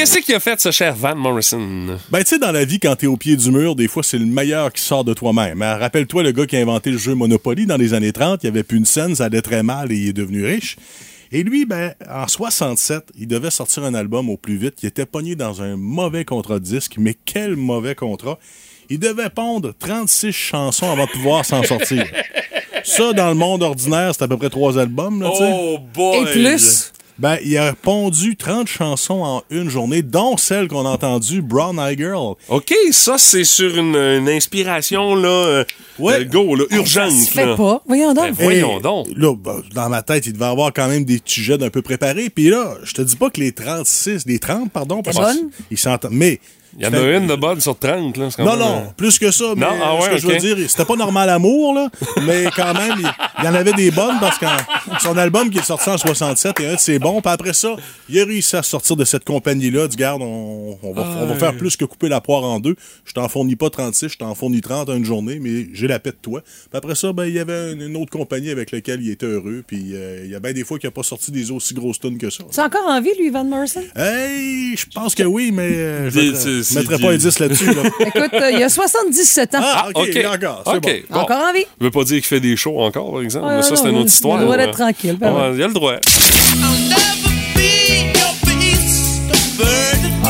Speaker 2: Qu'est-ce qu'il a fait, ce cher Van Morrison?
Speaker 10: Ben, tu sais, dans la vie, quand t'es au pied du mur, des fois, c'est le meilleur qui sort de toi-même. Hein, Rappelle-toi le gars qui a inventé le jeu Monopoly dans les années 30. Il avait plus une scène, ça allait très mal et il est devenu riche. Et lui, ben, en 67, il devait sortir un album au plus vite. Il était pogné dans un mauvais contrat de disque, mais quel mauvais contrat. Il devait pondre 36 chansons avant de pouvoir s'en sortir. Ça, dans le monde ordinaire, c'est à peu près trois albums, là.
Speaker 2: Oh boy!
Speaker 1: Et plus?
Speaker 10: Ben, il a pondu 30 chansons en une journée, dont celle qu'on a entendue, Brown Eye Girl.
Speaker 2: OK, ça, c'est sur une, une inspiration, là, euh,
Speaker 10: Ouais.
Speaker 2: go, là, urgente.
Speaker 1: Ça se fait
Speaker 2: là.
Speaker 1: pas. Voyons donc.
Speaker 2: Ben, Voyons
Speaker 10: Et
Speaker 2: donc.
Speaker 10: Là, ben, dans ma tête, il devait avoir quand même des sujets d'un peu préparés. Puis là, je te dis pas que les 36, les 30, pardon, parce qu'ils s'entendent. Mais.
Speaker 2: Il y en a une de bonne sur 30, là. c'est quand
Speaker 10: Non,
Speaker 2: même,
Speaker 10: non, plus que ça. Mais
Speaker 2: Non? Ah ouais,
Speaker 10: ce que je veux dire, c'était pas normal amour, là. mais quand même, il, y en avait des bonnes parce que son album qui est sorti en 67 et un de ses bons. Puis après ça, il a réussi à sortir de cette compagnie-là. Du garde, on, on va, on va faire plus que couper la poire en deux. Je t'en fournis pas 36, je t'en fournis 30 en une journée, mais j'ai la paix de toi. Puis après ça, ben, il y avait une, une autre compagnie avec laquelle il était heureux. Puis euh, il y a bien des fois qu'il n'a pas sorti des aussi grosses tunes que ça.
Speaker 1: Tu as encore envie, lui, Van Morrison?
Speaker 10: Hey, je pense que oui, mais euh, je mettrais, pas un 10 là-dessus. là.
Speaker 1: Écoute, euh, il a 77 ans.
Speaker 10: Ah, ok,
Speaker 2: OK.
Speaker 10: d'accord, c'est
Speaker 2: OK,
Speaker 10: bon.
Speaker 2: bon.
Speaker 1: Encore envie?
Speaker 2: Je veux pas dire qu'il fait des shows encore, par exemple,
Speaker 1: Ouais,
Speaker 2: mais ça,
Speaker 1: non,
Speaker 2: c'est une
Speaker 1: il a
Speaker 2: autre
Speaker 1: le
Speaker 2: histoire.
Speaker 1: droit d'être tranquille, ben
Speaker 2: Ouais,
Speaker 1: ouais.
Speaker 2: Il a le droit.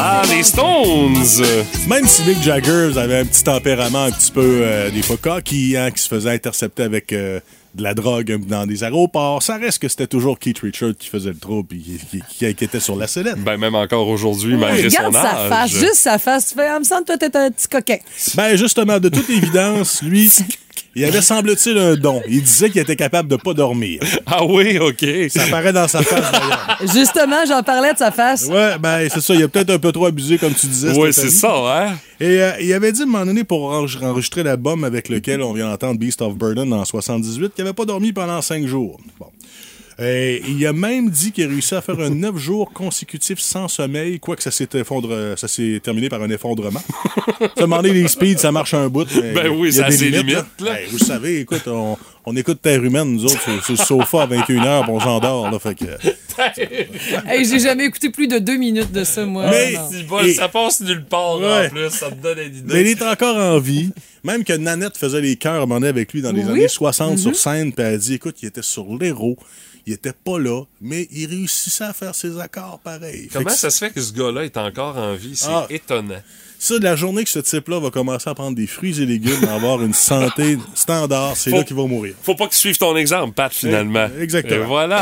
Speaker 2: Ah, les Stones!
Speaker 10: Même si Mick Jagger avait un petit tempérament un petit peu euh, des fois coquille, hein, qui se faisait intercepter avec euh, de la drogue dans des aéroports, ça reste que c'était toujours Keith Richards qui faisait le trou et qui, qui- qui- qui était sur la sellette.
Speaker 2: Ben, même encore aujourd'hui, malgré
Speaker 1: Regarde
Speaker 2: son âge.
Speaker 1: sa face, juste sa face. Tu fais, ah, me semble que toi, t'es un petit coquin.
Speaker 10: Ben justement, de toute évidence, lui, il avait semble-t-il un don. Il disait qu'il était capable de pas dormir.
Speaker 2: Ah oui, OK.
Speaker 10: Ça paraît dans sa face d'ailleurs.
Speaker 1: Justement, j'en parlais de sa face.
Speaker 10: Ouais, ben c'est ça, il a peut-être un peu trop abusé comme tu disais.
Speaker 2: Oui, c'est ça, hein?
Speaker 10: Et euh, il avait dit à un moment donné pour enre- enregistrer l'album avec lequel on vient d'entendre Beast of Burden en 78 qu'il n'avait pas dormi pendant cinq jours. Bon. Et il a même dit qu'il a réussi à faire un neuf jours consécutifs sans sommeil, quoique ça s'est effondre- ça s'est terminé par un effondrement. Se demander les speeds, ça marche un bout. mais
Speaker 2: Ben oui, ça a ses limites,
Speaker 10: là.
Speaker 2: là.
Speaker 10: Ben, vous savez, écoute, on, on écoute Terre humaine, nous autres, sur, sur le sofa à 21h, puis on s'endort. Là, fait que...
Speaker 1: Hey, j'ai jamais écouté plus de deux minutes de ça, moi.
Speaker 10: Mais-.
Speaker 2: Si
Speaker 10: Et-
Speaker 2: ça passe nulle part,
Speaker 10: Ouais.
Speaker 2: en plus. Ça te donne une idée.
Speaker 10: Mais il est encore en vie. Même que Nanette faisait les chœurs à un moment donné avec lui dans les
Speaker 1: Oui.
Speaker 10: années 60
Speaker 2: Mhm.
Speaker 10: sur scène, puis elle a dit écoute, il était sur l'héros, il était pas là, mais il réussissait à faire ses accords pareils. Fait
Speaker 2: Comment ça se fait que ce gars-là est encore en vie? C'est
Speaker 10: Ah.
Speaker 2: étonnant.
Speaker 10: Ça, de la journée que ce type-là va commencer à prendre des fruits et légumes, à avoir une santé standard, c'est
Speaker 2: Faut-
Speaker 10: là qu'il va mourir.
Speaker 2: Faut pas qu'il suive ton exemple, Pat, finalement.
Speaker 10: Eh, exactement.
Speaker 2: Et voilà.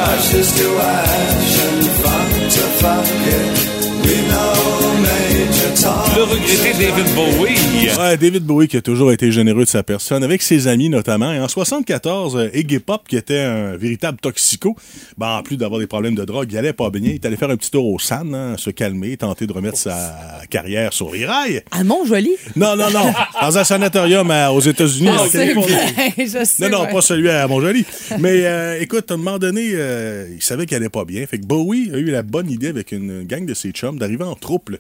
Speaker 2: Le regretté David Bowie.
Speaker 10: Ouais, David Bowie qui a toujours été généreux de sa personne, avec ses amis notamment. Et en 74, euh, Iggy Pop, qui était un véritable toxico, ben, en plus d'avoir des problèmes de drogue, il allait pas bien. Il est allé faire un petit tour au SAN, hein, se calmer, tenter de remettre sa carrière sur les rails.
Speaker 1: À Mont-Joli?
Speaker 10: Non, non, non. Dans un sanatorium à- aux États-Unis, en Californie.
Speaker 1: je sais.
Speaker 10: Non, non,
Speaker 1: ouais.
Speaker 10: pas celui à Montjoli. Mais euh, écoute, à un moment donné, euh, il savait qu'il allait pas bien. Fait que Bowie a eu la bonne idée avec une gang de ses chums d'arriver en troupe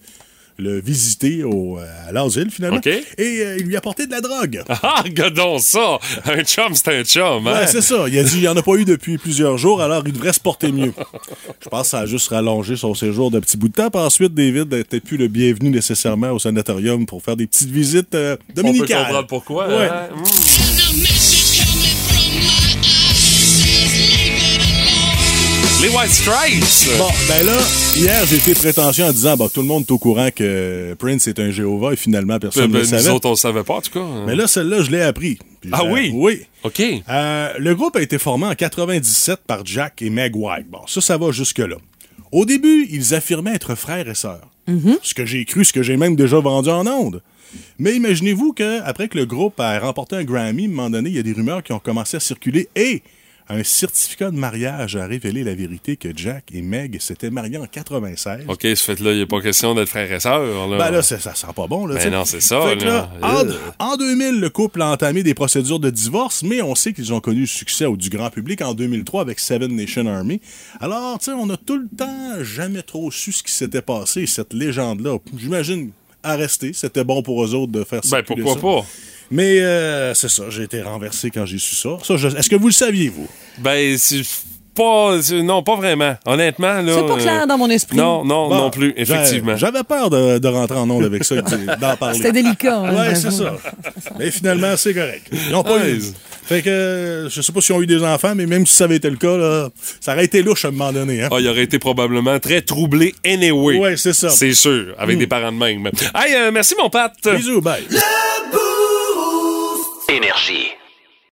Speaker 10: le, visiter au, à l'asile, finalement.
Speaker 2: OK.
Speaker 10: Et euh, il lui a apporté de la drogue.
Speaker 2: Ah, regardons ça. Un chum, c'est un chum, hein?
Speaker 10: Ouais, c'est ça. Il a dit qu'il n'y en a pas eu depuis plusieurs jours, alors il devrait se porter mieux. Je pense que ça a juste rallongé son séjour d'un petit bout de temps. Puis ensuite, David n'était plus le bienvenu nécessairement au sanatorium pour faire des petites visites euh,
Speaker 2: On peut
Speaker 10: dominicales.
Speaker 2: comprendre pourquoi.
Speaker 10: Ouais.
Speaker 2: hein? Mm. Les White Stripes.
Speaker 10: Bon, ben là, hier, j'ai été prétentieux en disant, bon, tout le monde est au courant que Prince est un Jéhovah et finalement, personne
Speaker 2: Ben,
Speaker 10: ne
Speaker 2: ben,
Speaker 10: le savait.
Speaker 2: nous autres, on le savait pas, en tout cas.
Speaker 10: Mais là, celle-là, je l'ai appris. Puis
Speaker 2: Ah oui?
Speaker 10: Oui.
Speaker 2: OK.
Speaker 10: Euh, le groupe a été formé en 97 par Jack et Meg White. Bon, ça, ça va jusque-là. Au début, ils affirmaient être frères et sœurs. Ce que j'ai cru, ce que j'ai même déjà vendu en ondes. Mais imaginez-vous qu'après que le groupe a remporté un Grammy, à un moment donné, il y a des rumeurs qui ont commencé à circuler et un certificat de mariage a révélé la vérité que Jack et Meg s'étaient mariés en 96.
Speaker 2: OK, ce fait-là, il n'est pas question d'être frère et sœur. Là.
Speaker 10: Ben là, ça, sent pas bon. Là,
Speaker 2: Ben non, c'est ça,
Speaker 10: Fait que
Speaker 2: là.
Speaker 10: là,
Speaker 2: Euh.
Speaker 10: en, en 2000, le couple a entamé des procédures de divorce, mais on sait qu'ils ont connu le succès au- du grand public en 2003 avec Seven Nation Army. Alors, tu sais, on a tout le temps jamais trop su ce qui s'était passé, cette légende-là. J'imagine à rester. C'était bon pour eux autres de faire ça.
Speaker 2: Ben, pourquoi pas?
Speaker 10: Mais euh, c'est ça, j'ai été renversé quand j'ai su ça. ça je- Est-ce que vous le saviez, vous?
Speaker 2: Ben, c'est pas. Non, pas vraiment. Honnêtement, là.
Speaker 1: C'est pas clair
Speaker 2: euh,
Speaker 1: dans mon esprit.
Speaker 2: Non, non,
Speaker 10: Bon,
Speaker 2: non plus, effectivement.
Speaker 10: J'avais peur de, de rentrer en onde avec ça, et d'en parler.
Speaker 1: C'était délicat. hein,
Speaker 10: Ouais, c'est ça. Mais finalement, c'est correct. Ils n'ont pas
Speaker 2: Ouais.
Speaker 10: eu. Fait que, je sais pas s'ils ont eu des enfants, mais même si ça avait été le cas, là, ça aurait été louche à un moment donné. Hein?
Speaker 2: Ah, il aurait été probablement très troublé anyway.
Speaker 10: Ouais, c'est ça.
Speaker 2: C'est sûr, avec des parents de même. Hey, euh, merci mon Pat.
Speaker 10: Bisous, bye.
Speaker 6: Énergie.